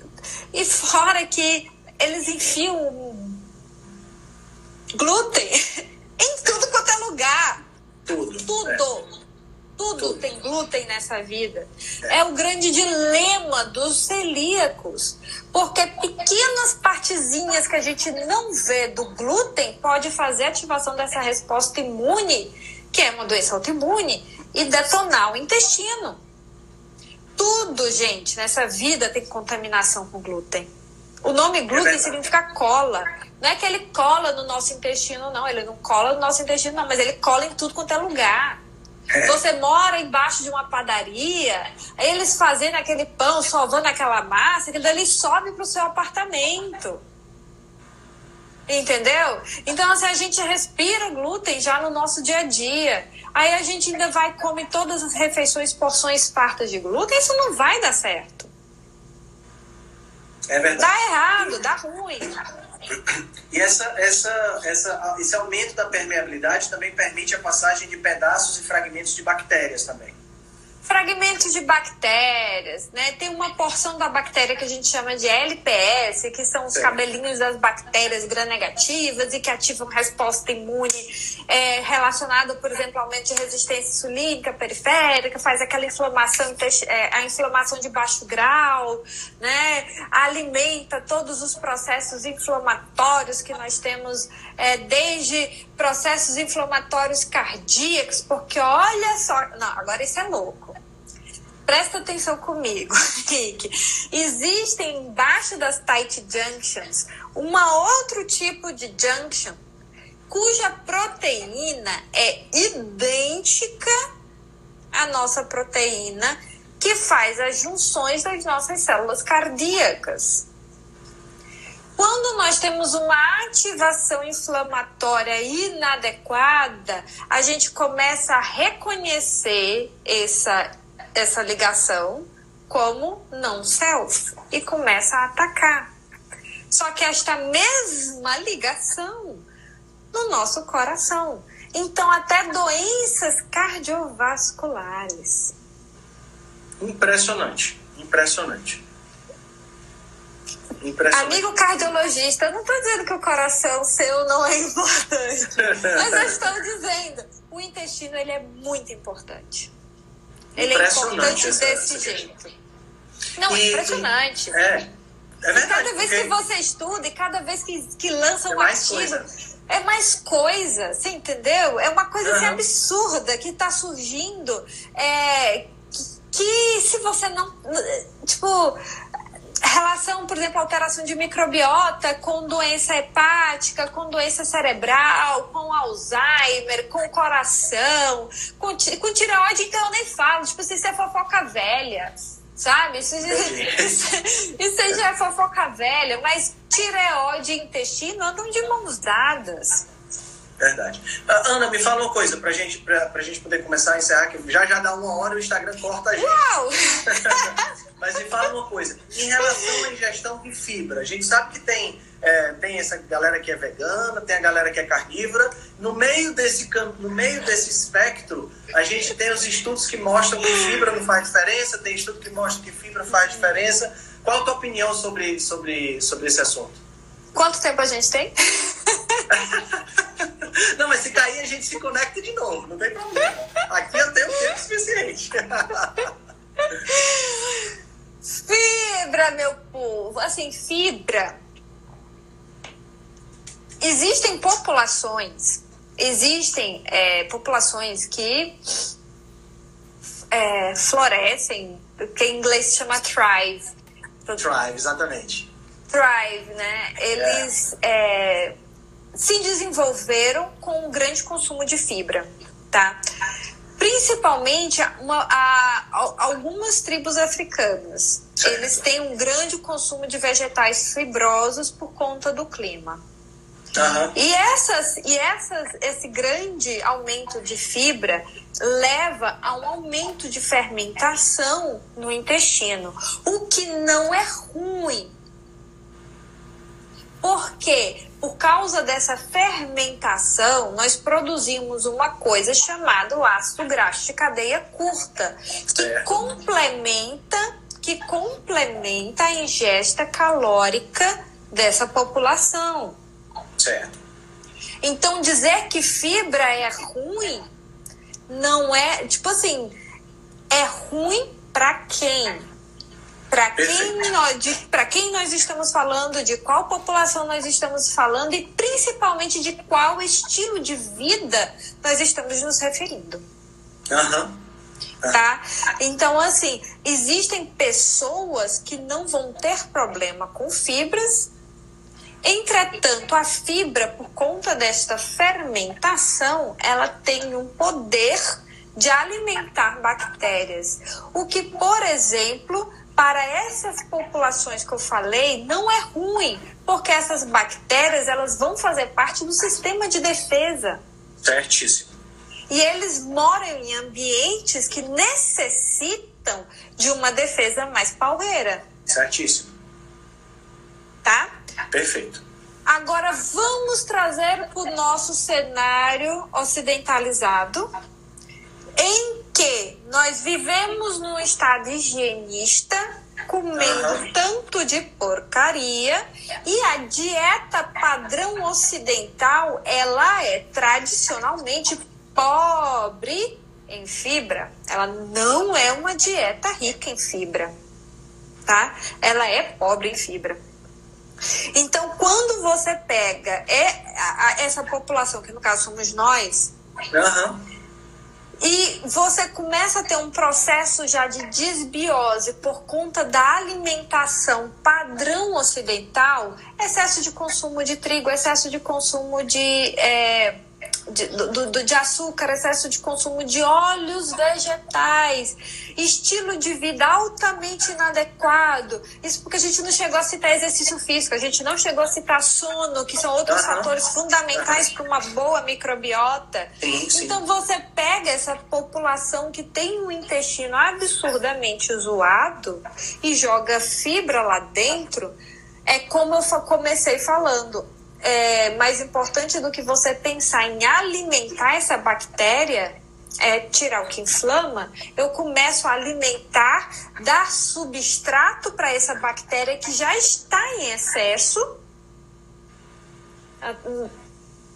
S2: E fora que eles enfiam glúten em tudo quanto é lugar.
S3: Tudo.
S2: Tudo. É. Tudo, tudo tem glúten nessa vida. É. é o grande dilema dos celíacos. Porque pequenas partezinhas que a gente não vê do glúten pode fazer a ativação dessa resposta imune, que é uma doença autoimune, e detonar o intestino. Tudo, gente, nessa vida tem contaminação com glúten. O nome glúten é significa cola. Não é que ele cola no nosso intestino, não. Ele não cola no nosso intestino, não. Mas ele cola em tudo quanto é lugar. É. Você mora embaixo de uma padaria, eles fazendo aquele pão, sovando aquela massa, aquilo dali sobe para o seu apartamento. Entendeu? Então, assim, a gente respira glúten já no nosso dia a dia. Aí a gente ainda vai comer todas as refeições, porções fartas de glúten, isso não vai dar certo.
S3: É verdade.
S2: Dá errado, dá ruim.
S3: E essa, essa, essa, esse aumento da permeabilidade também permite a passagem de pedaços e fragmentos de bactérias também
S2: fragmentos de bactérias, né? Tem uma porção da bactéria que a gente chama de LPS, que são os Sim. cabelinhos das bactérias gram-negativas e que ativam resposta imune é, relacionada, por exemplo, ao aumento de resistência insulínica periférica, faz aquela inflamação, é, a inflamação de baixo grau, né? Alimenta todos os processos inflamatórios que nós temos, é, desde processos inflamatórios cardíacos, porque olha só, não, agora isso é louco presta atenção comigo, Rick. Existem embaixo das tight junctions uma outro tipo de junction cuja proteína é idêntica à nossa proteína que faz as junções das nossas células cardíacas. Quando nós temos uma ativação inflamatória inadequada, a gente começa a reconhecer essa essa ligação como não self e começa a atacar. Só que esta mesma ligação no nosso coração. Então, até doenças cardiovasculares.
S3: Impressionante, impressionante.
S2: Amigo cardiologista, eu não estou dizendo que o coração seu não é importante, mas eu estou dizendo, o intestino ele é muito importante. Ele é importante essa, desse essa jeito. Não, e, impressionante.
S3: É, é verdade.
S2: cada vez que você estuda e cada vez que, que lança é um artigo, coisa. é mais coisa, você entendeu? É uma coisa uhum. assim, absurda que está surgindo. É, que, que se você não. Tipo, relação, por exemplo, alteração de microbiota com doença hepática, com doença cerebral, com Alzheimer, com coração, com, com tireoide, então eu nem falo. Tipo, isso é fofoca velha, sabe? Isso, isso, isso já é fofoca velha, mas tireoide e intestino andam de mãos dadas.
S3: Verdade. Uh, Ana, me fala uma coisa pra gente, pra, pra gente poder começar a encerrar, que já já dá uma hora o Instagram corta a gente.
S2: Uau!
S3: Mas me fala uma coisa, em relação à ingestão de fibra, a gente sabe que tem, é, tem essa galera que é vegana, tem a galera que é carnívora. No meio desse no meio desse espectro, a gente tem os estudos que mostram que fibra não faz diferença, tem estudo que mostra que fibra faz diferença. Qual a tua opinião sobre, sobre, sobre esse assunto?
S2: Quanto tempo a gente tem?
S3: Não, mas se cair a gente se conecta de novo, não tem problema. Aqui eu tenho tempo suficiente.
S2: Fibra, meu povo! assim, fibra. Existem populações, existem é, populações que é, florescem, que em inglês se chama thrive.
S3: Thrive, exatamente.
S2: Thrive, né? Eles é. se desenvolveram com um grande consumo de fibra, tá? Principalmente uma, a, a, algumas tribos africanas. Eles têm um grande consumo de vegetais fibrosos por conta do clima. Uhum. E, essas, e essas, esse grande aumento de fibra leva a um aumento de fermentação no intestino, o que não é ruim. Por quê? Por causa dessa fermentação, nós produzimos uma coisa chamada ácido graxo de cadeia curta, que é. complementa, que complementa a ingesta calórica dessa população.
S3: Certo.
S2: Então dizer que fibra é ruim não é, tipo assim, é ruim para quem? Para quem, nós, de, quem nós estamos falando, de qual população nós estamos falando e principalmente de qual estilo de vida nós estamos nos referindo.
S3: Uhum.
S2: Tá? Então, assim, existem pessoas que não vão ter problema com fibras, Entretanto, a fibra, por conta desta fermentação, ela tem um poder de alimentar bactérias. O que, por exemplo, para essas populações que eu falei, não é ruim, porque essas bactérias elas vão fazer parte do sistema de defesa.
S3: Certíssimo.
S2: E eles moram em ambientes que necessitam de uma defesa mais pauleira.
S3: Certíssimo.
S2: Tá?
S3: Perfeito.
S2: Agora vamos trazer para o nosso cenário ocidentalizado, em que nós vivemos num estado higienista, comendo tanto de porcaria, e a dieta padrão ocidental, ela é tradicionalmente pobre em fibra. Ela não é uma dieta rica em fibra, tá? Ela é pobre em fibra. Então, quando você pega é, a, a, essa população, que no caso somos nós,
S3: uhum.
S2: E você começa a ter um processo já de desbiose por conta da alimentação padrão ocidental, excesso de consumo de trigo, excesso de consumo de. É, de, do, do, de açúcar, excesso de consumo de óleos vegetais, estilo de vida altamente inadequado. Isso porque a gente não chegou a citar exercício físico, a gente não chegou a citar sono, que são outros fatores fundamentais para uma boa microbiota. Então você pega essa população que tem um intestino absurdamente zoado e joga fibra lá dentro. É como eu comecei falando, é, mais importante do que você pensar em alimentar essa bactéria, é, tirar o que inflama, eu começo a alimentar, dar substrato para essa bactéria que já está em excesso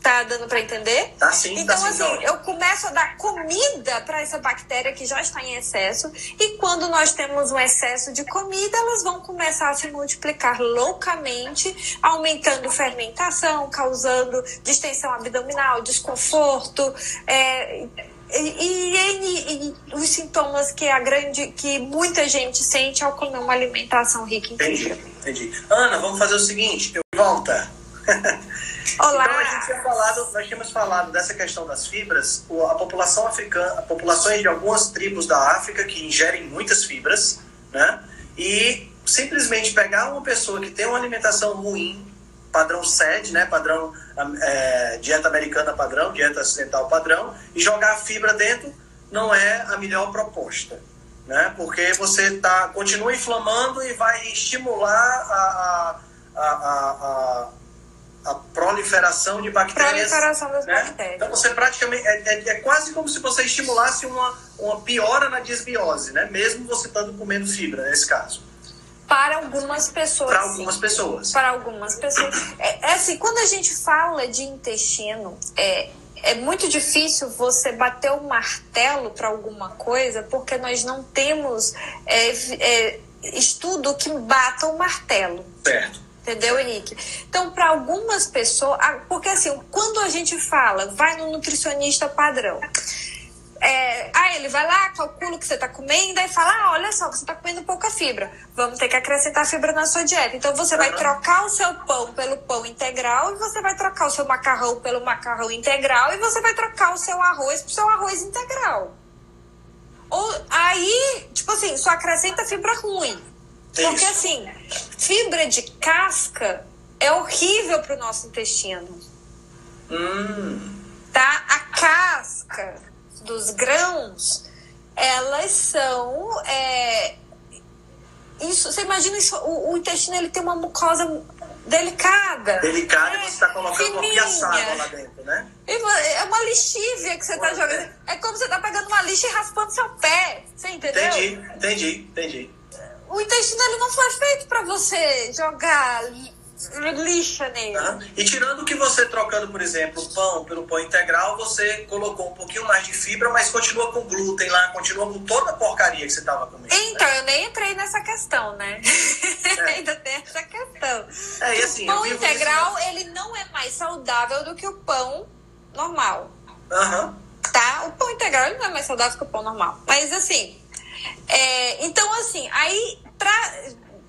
S2: Tá dando para entender?
S3: Tá sim,
S2: então,
S3: tá
S2: assim, eu começo a dar comida para essa bactéria que já está em excesso, e quando nós temos um excesso de comida, elas vão começar a se multiplicar loucamente, aumentando fermentação, causando distensão abdominal, desconforto, é, e, e, e, os sintomas que a grande, que muita gente sente ao comer uma alimentação rica em.
S3: Entendi, entendi. Ana, vamos fazer o seguinte, eu volta.
S2: Olá.
S3: Então a gente tinha falado, nós tínhamos falado dessa questão das fibras, a população africana, populações de algumas tribos da África que ingerem muitas fibras, né? E simplesmente pegar uma pessoa que tem uma alimentação ruim, padrão SED, né? Padrão é, dieta americana padrão, dieta ocidental padrão, e jogar a fibra dentro não é a melhor proposta. Né? Porque você tá, continua inflamando e vai estimular a, a, a, a a proliferação de bactérias.
S2: Proliferação das né? bactérias.
S3: Então você praticamente. É, é, é, quase como se você estimulasse uma, uma piora na desbiose, né? Mesmo você estando comendo fibra, nesse caso.
S2: Para algumas pessoas.
S3: Para algumas pessoas.
S2: Para algumas pessoas. É, é, assim, quando a gente fala de intestino, é, é muito difícil você bater o martelo para alguma coisa, porque nós não temos. É, é, estudo que bata o martelo.
S3: Certo.
S2: Entendeu, Henrique? Então, para algumas pessoas, porque assim, quando a gente fala, vai no nutricionista padrão, é, ah, ele vai lá, calcula o que você está comendo e fala: ah, olha só, você está comendo pouca fibra. Vamos ter que acrescentar fibra na sua dieta. Então você vai trocar o seu pão pelo pão integral e você vai trocar o seu macarrão pelo macarrão integral e você vai trocar o seu arroz pelo seu arroz integral. Ou aí, tipo assim, só acrescenta fibra ruim. Porque assim, fibra de casca é horrível para o nosso intestino.
S3: Hum.
S2: Tá? A casca dos grãos, elas são. É, isso, você imagina isso, o, o, intestino ele tem uma mucosa delicada.
S3: Delicada, né? você está colocando fininha. uma piaçada lá dentro, né?
S2: É uma lixívia que você está jogando. É. como você está pegando uma lixa e raspando seu pé. Você entendeu?
S3: Entendi, entendi, entendi
S2: o intestino ele não foi feito para você jogar lixa nele. Ah,
S3: e tirando que você trocando, por exemplo, o pão pelo pão integral, você colocou um pouquinho mais de fibra, mas continua com glúten lá, continua com toda a porcaria que você estava comendo.
S2: Então, né? eu nem entrei nessa questão, né? É. Ainda tem essa questão.
S3: É, e assim,
S2: o pão integral, ele não é mais saudável do que o pão normal.
S3: Uhum.
S2: Tá? O pão integral ele não é mais saudável que o pão normal. Mas assim, é, então assim, aí Pra,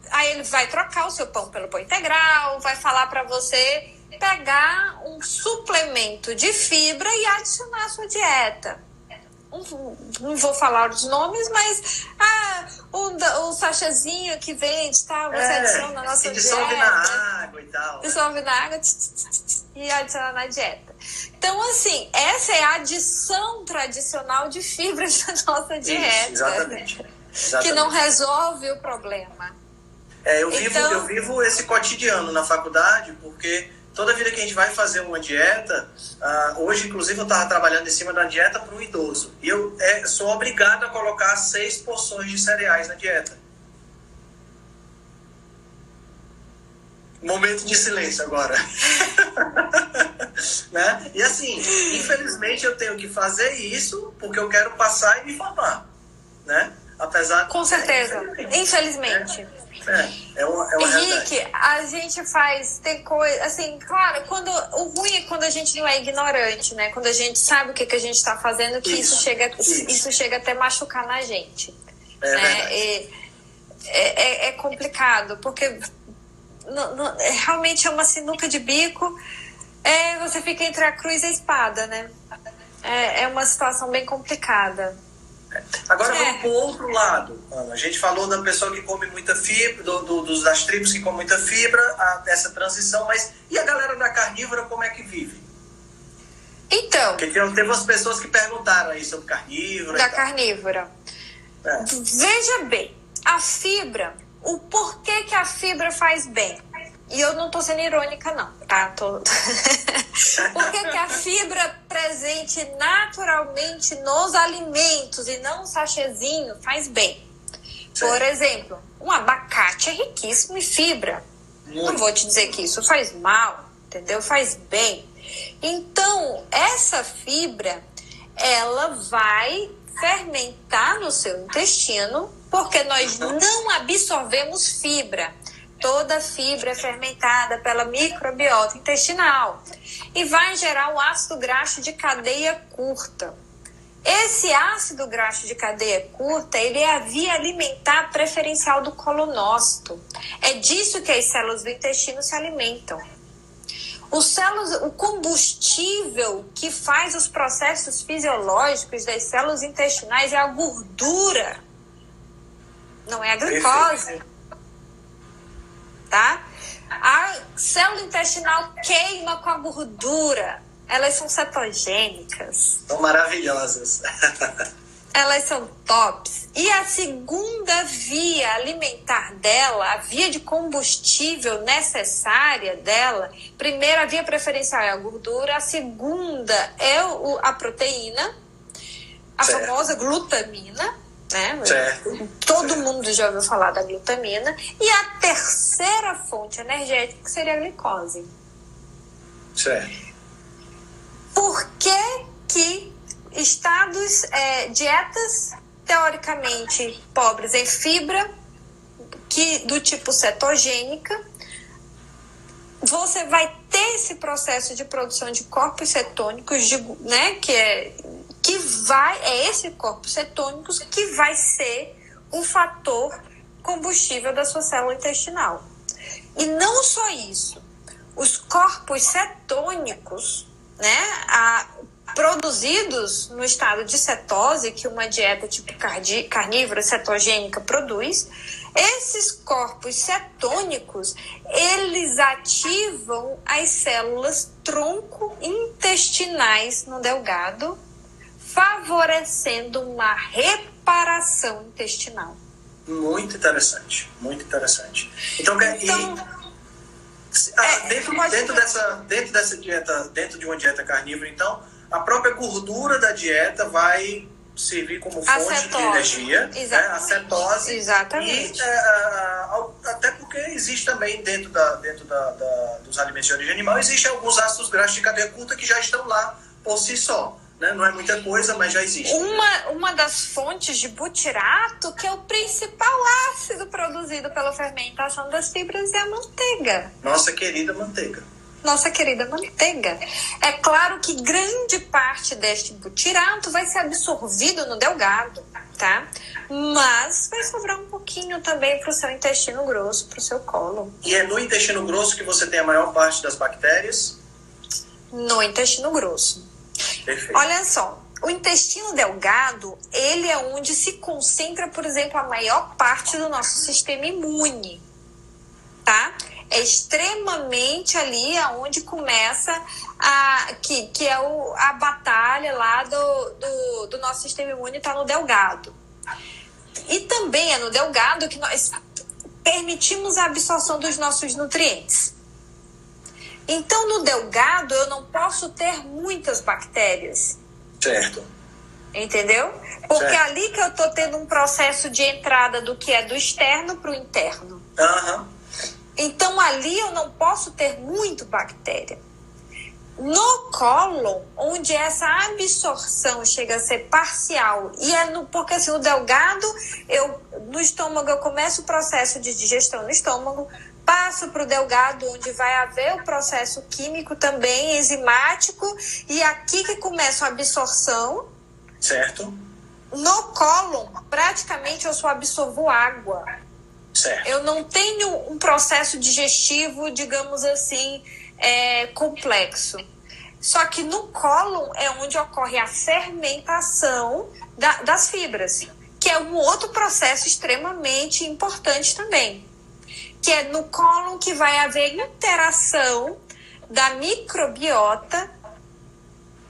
S2: aí ele vai trocar o seu pão pelo pão integral, vai falar para você pegar um suplemento de fibra e adicionar à sua dieta. Não, vou falar os nomes, mas ah, o, o sachazinho que vende, tá? Você é, adiciona na nossa
S3: dissolve
S2: dieta.
S3: Dissolve na água e tal.
S2: Dissolve na água e adiciona na dieta. Então, assim, essa é a adição tradicional de fibras na nossa dieta.
S3: Isso, exatamente.
S2: Exatamente. que não resolve o problema.
S3: É, eu, vivo, então... eu vivo esse cotidiano na faculdade, porque toda vida que a gente vai fazer uma dieta, uh, hoje, inclusive, eu estava trabalhando em cima da dieta para um idoso, e eu é, sou obrigado a colocar seis porções de cereais na dieta. Momento de silêncio agora. né? E assim, infelizmente eu tenho que fazer isso porque eu quero passar e me formar. Né? Apesar
S2: Com certeza. É, infelizmente.
S3: É, é uma, é uma
S2: Henrique, realidade. a gente faz, tem coisa, assim, claro, quando, o ruim é quando a gente não é ignorante, né? Quando a gente sabe o que, que a gente está fazendo, que isso, isso chega, isso. isso. chega até machucar na gente.
S3: É, né?
S2: é, é, é, complicado, porque não, não, é, realmente é uma sinuca de bico, é, você fica entre a cruz e a espada, né? É, é uma situação bem complicada.
S3: Agora é. vamos para o outro lado, Ana. A gente falou da pessoa que come muita fibra, do, do, dos, das tribos que comem muita fibra, a, dessa transição, mas e a galera da carnívora como é que vive?
S2: Então.
S3: Porque teve umas pessoas que perguntaram aí sobre carnívora.
S2: Da carnívora. É. Veja bem, a fibra, o porquê que a fibra faz bem. E eu não tô sendo irônica, não, tá? Tô... Porque que a fibra presente naturalmente nos alimentos e não um sachezinho faz bem. Sim. Por exemplo, um abacate é riquíssimo em fibra. Muito. Não vou te dizer que isso faz mal, entendeu? Faz bem. Então, essa fibra, ela vai fermentar no seu intestino, porque nós uhum. não absorvemos fibra toda a fibra é fermentada pela microbiota intestinal e vai gerar o ácido graxo de cadeia curta. Esse ácido graxo de cadeia curta, ele é a via alimentar preferencial do colonócito. É disso que as células do intestino se alimentam. Os células, o combustível que faz os processos fisiológicos das células intestinais é a gordura, não é a glicose tá? A célula intestinal queima com a gordura. Elas são cetogênicas.
S3: São maravilhosas.
S2: Elas são tops. E a segunda via alimentar dela, a via de combustível necessária dela, primeira via preferencial é a gordura, a segunda é a proteína, a certo. famosa glutamina, né?
S3: Certo.
S2: Todo
S3: certo.
S2: mundo já ouviu falar da glutamina. E a terceira fonte energética seria a glicose.
S3: Certo.
S2: Por que, que estados, é, dietas teoricamente pobres em fibra, que do tipo cetogênica, você vai ter esse processo de produção de corpos cetônicos, de, né, que é que vai é esse corpos cetônicos que vai ser o fator combustível da sua célula intestinal. E não só isso, os corpos cetônicos, né, a, produzidos no estado de cetose, que uma dieta tipo carnívora cetogênica produz, esses corpos cetônicos, eles ativam as células tronco intestinais no delgado, favorecendo uma reparação intestinal.
S3: Muito interessante, muito interessante. Então, então e, ah, é, dentro, dentro, dessa, dentro dessa dieta, dentro de uma dieta carnívora, então, a própria gordura da dieta vai servir como fonte Acetose. de energia, né? a cetose.
S2: Exatamente.
S3: E, uh, até porque existe também dentro, da, dentro da, da, dos alimentos de origem animal, existem alguns ácidos graxos de cadeia curta que já estão lá por si só. Né? Não é muita coisa, mas já existe.
S2: Uma, uma das fontes de butirato, que é o principal ácido produzido pela fermentação das fibras, é a manteiga.
S3: Nossa querida manteiga.
S2: Nossa querida manteiga. É claro que grande parte deste butirato vai ser absorvido no delgado, tá? Mas vai sobrar um pouquinho também para o seu intestino grosso, para o seu colo.
S3: E é no intestino grosso que você tem a maior parte das bactérias?
S2: No intestino grosso.
S3: Perfeito.
S2: Olha só, o intestino delgado, ele é onde se concentra, por exemplo, a maior parte do nosso sistema imune, tá? É extremamente ali aonde começa a que, que é o, a batalha lá do, do, do nosso sistema imune está no delgado. E também é no delgado que nós permitimos a absorção dos nossos nutrientes. Então, no delgado, eu não posso ter muitas bactérias.
S3: Certo.
S2: Entendeu? Porque certo. é ali que eu estou tendo um processo de entrada do que é do externo para o interno.
S3: Uhum.
S2: Então, ali eu não posso ter muito bactéria. No cólon, onde essa absorção chega a ser parcial, e é no, porque assim, o delgado, eu, no estômago, eu começo o processo de digestão no estômago, passo para o delgado, onde vai haver o processo químico também, enzimático, e aqui que começa a absorção.
S3: Certo.
S2: No cólon, praticamente eu só absorvo água.
S3: Certo.
S2: Eu não tenho um processo digestivo, digamos assim, é, complexo. Só que no cólon é onde ocorre a fermentação da, das fibras, que é um outro processo extremamente importante também que é no cólon que vai haver interação da microbiota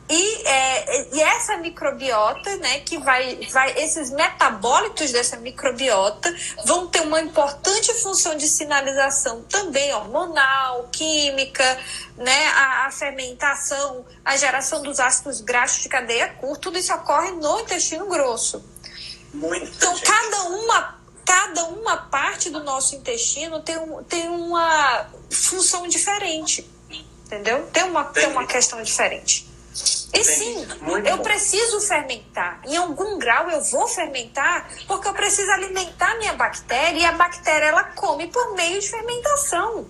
S2: e, é, e essa microbiota, né, que vai, vai, esses metabólitos dessa microbiota vão ter uma importante função de sinalização também hormonal, química, né, a, a fermentação, a geração dos ácidos graxos de cadeia curta, tudo isso ocorre no intestino grosso.
S3: Muito
S2: então, cada uma cada uma parte do nosso intestino tem, um, tem uma função diferente. Entendeu? Tem uma, tem uma questão diferente. E sim, eu preciso fermentar. Em algum grau eu vou fermentar porque eu preciso alimentar minha bactéria e a bactéria ela come por meio de fermentação.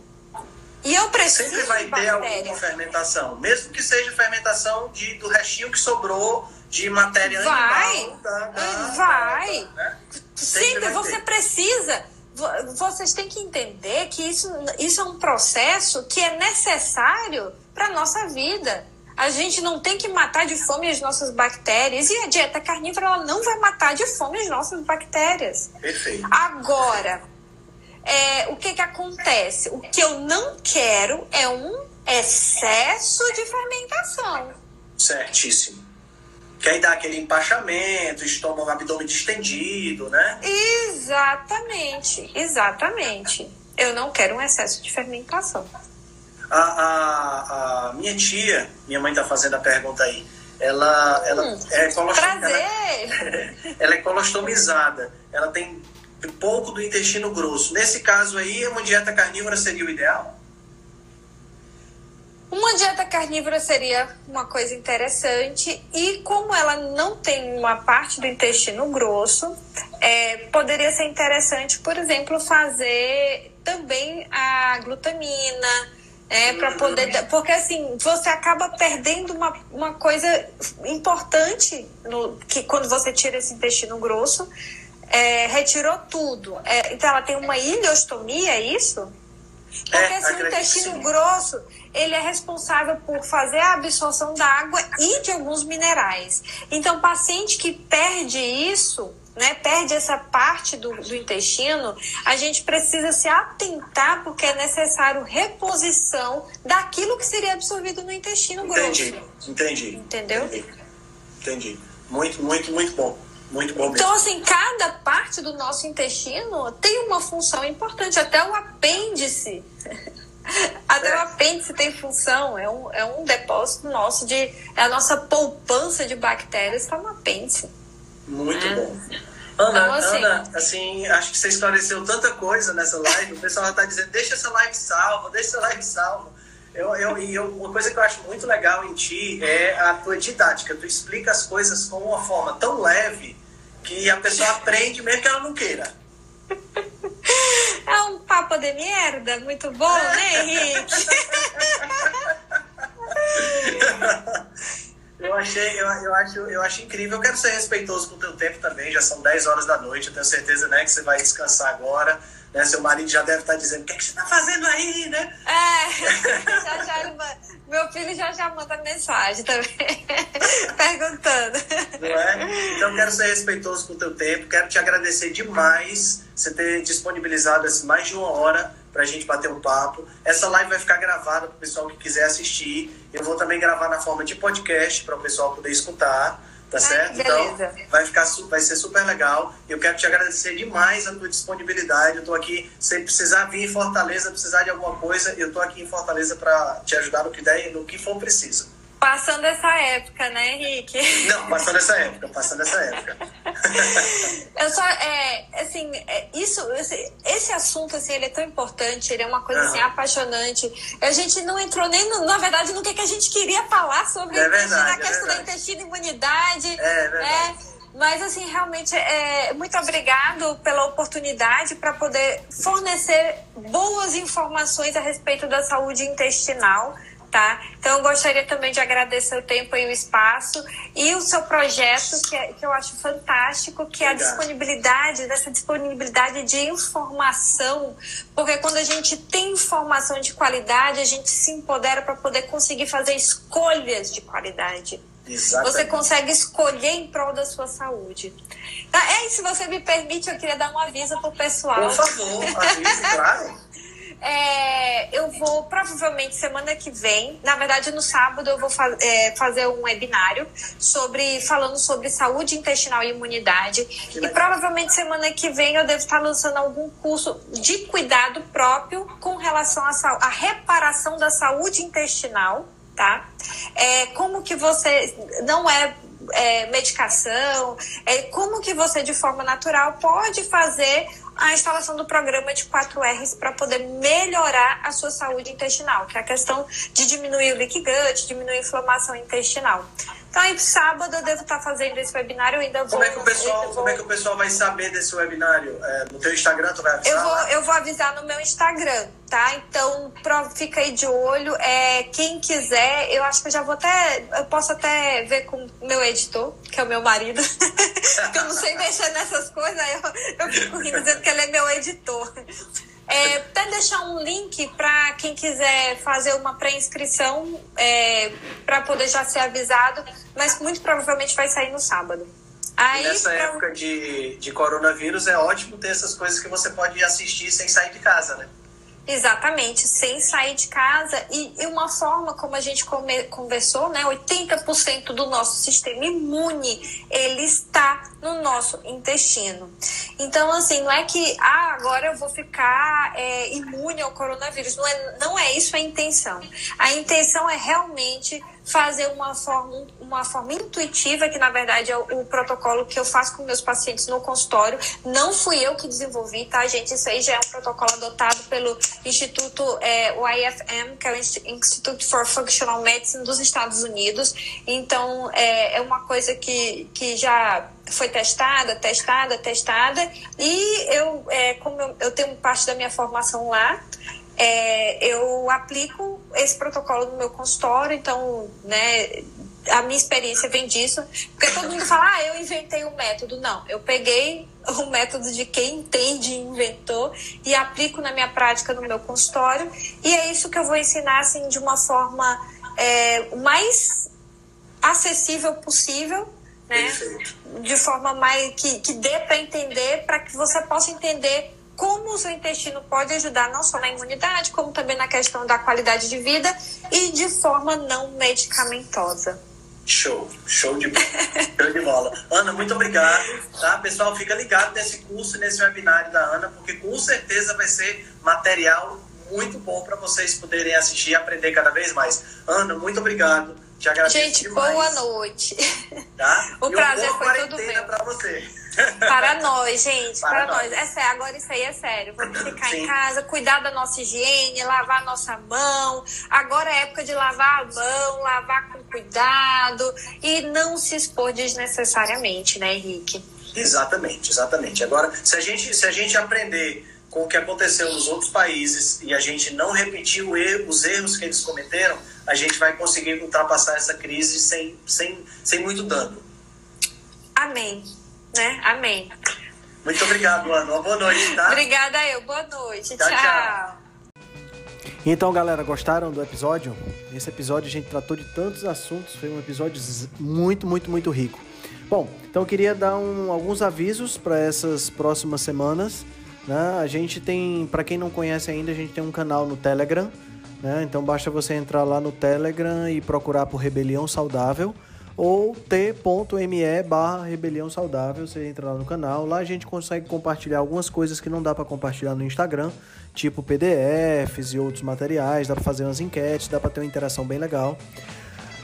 S2: E eu preciso
S3: Sempre vai ter alguma fermentação, mesmo que seja fermentação de, do restinho que sobrou de matéria
S2: vai,
S3: animal. Da,
S2: da, vai. né? Sempre você precisa. Vocês têm que entender que isso, isso é um processo que é necessário para a nossa vida. A gente não tem que matar de fome as nossas bactérias. E a dieta carnívora ela não vai matar de fome as nossas bactérias.
S3: Perfeito.
S2: Agora, é, o que, que acontece? O que eu não quero é um excesso de fermentação.
S3: Certíssimo. Que aí dá aquele empachamento, estômago, abdômen distendido, né?
S2: Exatamente, exatamente. Eu não quero um excesso de fermentação.
S3: A, a, a minha tia, minha mãe está fazendo a pergunta aí, ela, ela hum, é colostomizada. Ela, ela é colostomizada. Ela tem pouco do intestino grosso. Nesse caso aí, uma dieta carnívora seria o ideal?
S2: Uma dieta carnívora seria uma coisa interessante e como ela não tem uma parte do intestino grosso, é, poderia ser interessante, por exemplo, fazer também a glutamina, é, para poder. Porque assim, você acaba perdendo uma, uma coisa importante no, que quando você tira esse intestino grosso, é, retirou tudo. É, então ela tem uma ileostomia, é isso? Porque é, assim, o intestino grosso ele é responsável por fazer a absorção da água e de alguns minerais. Então, paciente que perde isso, né, perde essa parte do, do intestino, a gente precisa se atentar porque é necessário reposição daquilo que seria absorvido no intestino
S3: entendi,
S2: grosso.
S3: Entendi.
S2: Entendeu?
S3: Entendi. entendi. Muito, muito, muito bom. Muito bom mesmo.
S2: Então, assim, cada parte do nosso intestino tem uma função importante, até o apêndice. Até o apêndice tem função, é um, é um depósito nosso de. É a nossa poupança de bactérias está no apêndice.
S3: Muito é. bom. Ana, então, assim, Ana, assim, acho que você esclareceu tanta coisa nessa live. O pessoal está dizendo, deixa essa live salva, deixa essa live salva. Eu, eu, e eu, uma coisa que eu acho muito legal em ti é a tua didática. Tu explica as coisas com uma forma tão leve que a pessoa aprende mesmo que ela não queira.
S2: Um papo de merda, muito bom, né, Henrique?
S3: eu achei, eu, eu, acho, eu acho incrível. Eu quero ser respeitoso com o teu tempo também. Já são 10 horas da noite. Eu tenho certeza né, que você vai descansar agora. Né? Seu marido já deve estar dizendo: o que, é que você está fazendo aí, né?
S2: É, já, já meu filho já já manda mensagem também, perguntando.
S3: Não é? Então, quero ser respeitoso com o teu tempo. Quero te agradecer demais você ter disponibilizado assim, mais de uma hora para a gente bater um papo. Essa live vai ficar gravada para o pessoal que quiser assistir. Eu vou também gravar na forma de podcast para o pessoal poder escutar. Tá certo? Então, vai, ficar, vai ser super legal. Eu quero te agradecer demais a tua disponibilidade. Eu estou aqui, se precisar vir em Fortaleza, precisar de alguma coisa, eu estou aqui em Fortaleza para te ajudar no que der no que for preciso.
S2: Passando essa época, né, Henrique?
S3: Não, passando essa época, passando essa época.
S2: Eu só, é, assim, é, isso, esse, esse, assunto, assim, ele é tão importante, ele é uma coisa, assim, apaixonante. A gente não entrou nem, no, na verdade, no que, que a gente queria falar sobre
S3: é verdade,
S2: a questão
S3: é
S2: da intestino e imunidade.
S3: É verdade. Né?
S2: Mas, assim, realmente, é, muito obrigado pela oportunidade para poder fornecer boas informações a respeito da saúde intestinal tá? Então, eu gostaria também de agradecer o tempo e o espaço e o seu projeto, que, é, que eu acho fantástico, que é a disponibilidade, dessa disponibilidade de informação, porque quando a gente tem informação de qualidade, a gente se empodera para poder conseguir fazer escolhas de qualidade.
S3: Exatamente.
S2: Você consegue escolher em prol da sua saúde. Tá? É, e se você me permite, eu queria dar um aviso para o pessoal.
S3: Por favor, avise, claro.
S2: É, eu vou provavelmente semana que vem, na verdade no sábado eu vou fa é, fazer um webinário sobre falando sobre saúde intestinal e imunidade. E provavelmente semana que vem eu devo estar lançando algum curso de cuidado próprio com relação à reparação da saúde intestinal, tá? É, como que você não é é, medicação, é, como que você de forma natural pode fazer a instalação do programa de 4Rs para poder melhorar a sua saúde intestinal, que é a questão de diminuir o leak gut, diminuir a inflamação intestinal. Então, aí, sábado eu devo estar fazendo esse webinário, eu ainda vou...
S3: Como é que o pessoal, vou... como é que o pessoal vai saber desse webinário? É, no teu Instagram tu vai avisar?
S2: Eu vou, eu vou avisar no meu Instagram, tá? Então, fica aí de olho. É, quem quiser, eu acho que eu já vou até... Eu posso até ver com o meu editor, que é o meu marido, que eu não sei mexer nessas coisas, eu, eu fico rindo dizendo que ele é meu editor. É, até deixar um link para quem quiser fazer uma pré-inscrição é, para poder já ser avisado, mas muito provavelmente vai sair no sábado.
S3: Aí, nessa pra... época de, de coronavírus é ótimo ter essas coisas que você pode assistir sem sair de casa, né?
S2: Exatamente, sem sair de casa e, e uma forma como a gente come, conversou, né? 80% do nosso sistema imune ele está no nosso intestino. Então, assim, não é que ah, agora eu vou ficar é, imune ao coronavírus. Não é, não é isso a intenção. A intenção é realmente fazer uma forma, uma forma intuitiva, que na verdade é o, protocolo que eu faço com meus pacientes no consultório. Não fui eu que desenvolvi, tá, gente? Isso aí já é um protocolo adotado pelo Instituto, é, o IFM, que é o Institute for Functional Medicine dos Estados Unidos. Então, é, é uma coisa que, que já foi testada, testada, testada. E eu, é, como eu, eu tenho parte da minha formação lá, é, eu aplico esse protocolo no meu consultório, então, né, a minha experiência vem disso, porque todo mundo fala, ah, eu inventei o um método. Não, eu peguei o método de quem entende e inventou e aplico na minha prática no meu consultório, e é isso que eu vou ensinar, assim, de uma forma é, mais acessível possível, né? De forma mais que, que dê para entender, para que você possa entender como o seu intestino pode ajudar não só na imunidade, como também na questão da qualidade de vida e de forma não medicamentosa.
S3: Show, show de, show de bola. Ana, muito obrigado. Tá? Pessoal, fica ligado nesse curso, nesse webinário da Ana, porque com certeza vai ser material muito bom para vocês poderem assistir e aprender cada vez mais. Ana, muito obrigado. Te agradeço
S2: Gente,
S3: demais.
S2: boa noite.
S3: Tá?
S2: O
S3: e
S2: prazer foi todo meu.
S3: para você.
S2: Para nós, gente, para,
S3: Para
S2: nós.
S3: nós.
S2: É sério, agora isso aí é sério. Vamos ficar
S3: Sim.
S2: em casa, cuidar da nossa higiene, lavar a nossa mão. Agora é época de lavar a mão, lavar com cuidado e não se expor desnecessariamente, né, Henrique?
S3: Exatamente, exatamente. Agora, se a gente, se a gente aprender com o que aconteceu nos outros países e a gente não repetir erro- os erros que eles cometeram, a gente vai conseguir ultrapassar essa crise sem, sem, sem muito dano.
S2: Amém. Né? Amém.
S3: Muito obrigado, Ana. Uma boa noite, tá?
S2: Obrigada eu. Boa noite.
S3: Tchau,
S2: tchau.
S3: tchau.
S1: Então, galera, gostaram do episódio? Esse episódio a gente tratou de tantos assuntos, foi um episódio muito, muito, muito rico. Bom, então eu queria dar um- alguns avisos para essas próximas semanas. Né? A gente tem, para quem não conhece ainda, a gente tem um canal no Telegram. Né? Então basta você entrar lá no Telegram e procurar por Rebelião Saudável ou t.me barra Rebelião Saudável. Você entra lá no canal. Lá a gente consegue compartilhar algumas coisas que não dá para compartilhar no Instagram, tipo PDFs e outros materiais. Dá para fazer umas enquetes, dá para ter uma interação bem legal.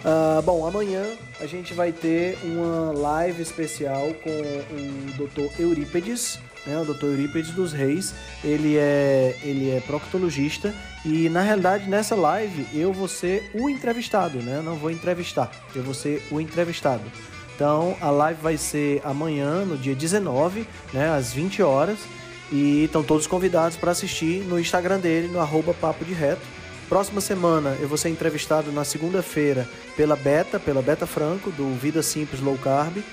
S1: Ah, bom, amanhã a gente vai ter uma live especial com o Dr. Eurípedes, né? O Dr. Eurípedes dos Reis. Ele é, ele é proctologista e na realidade nessa live eu vou ser o entrevistado, né? Eu não vou entrevistar, eu vou ser o entrevistado. Então a live vai ser amanhã, no dia 19, né, às 20 horas. E estão todos convidados para assistir no Instagram dele, no arroba Papo de Reto. Próxima semana eu vou ser entrevistado na segunda-feira pela Beta, pela Beta Franco, do Vida Simples Low Carb.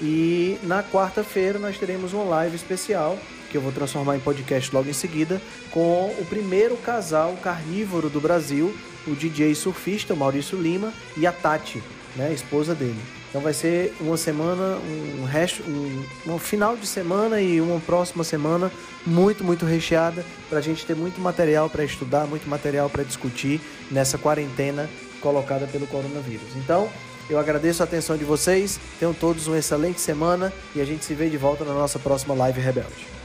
S1: E na quarta-feira nós teremos uma live especial, que eu vou transformar em podcast logo em seguida, com o primeiro casal carnívoro do Brasil, o DJ surfista Maurício Lima e a Tati, né, a esposa dele. Então vai ser uma semana, um resto, um, um final de semana e uma próxima semana muito, muito recheada para a gente ter muito material para estudar, muito material para discutir nessa quarentena colocada pelo coronavírus. Então, eu agradeço a atenção de vocês, tenham todos uma excelente semana e a gente se vê de volta na nossa próxima live Rebelde.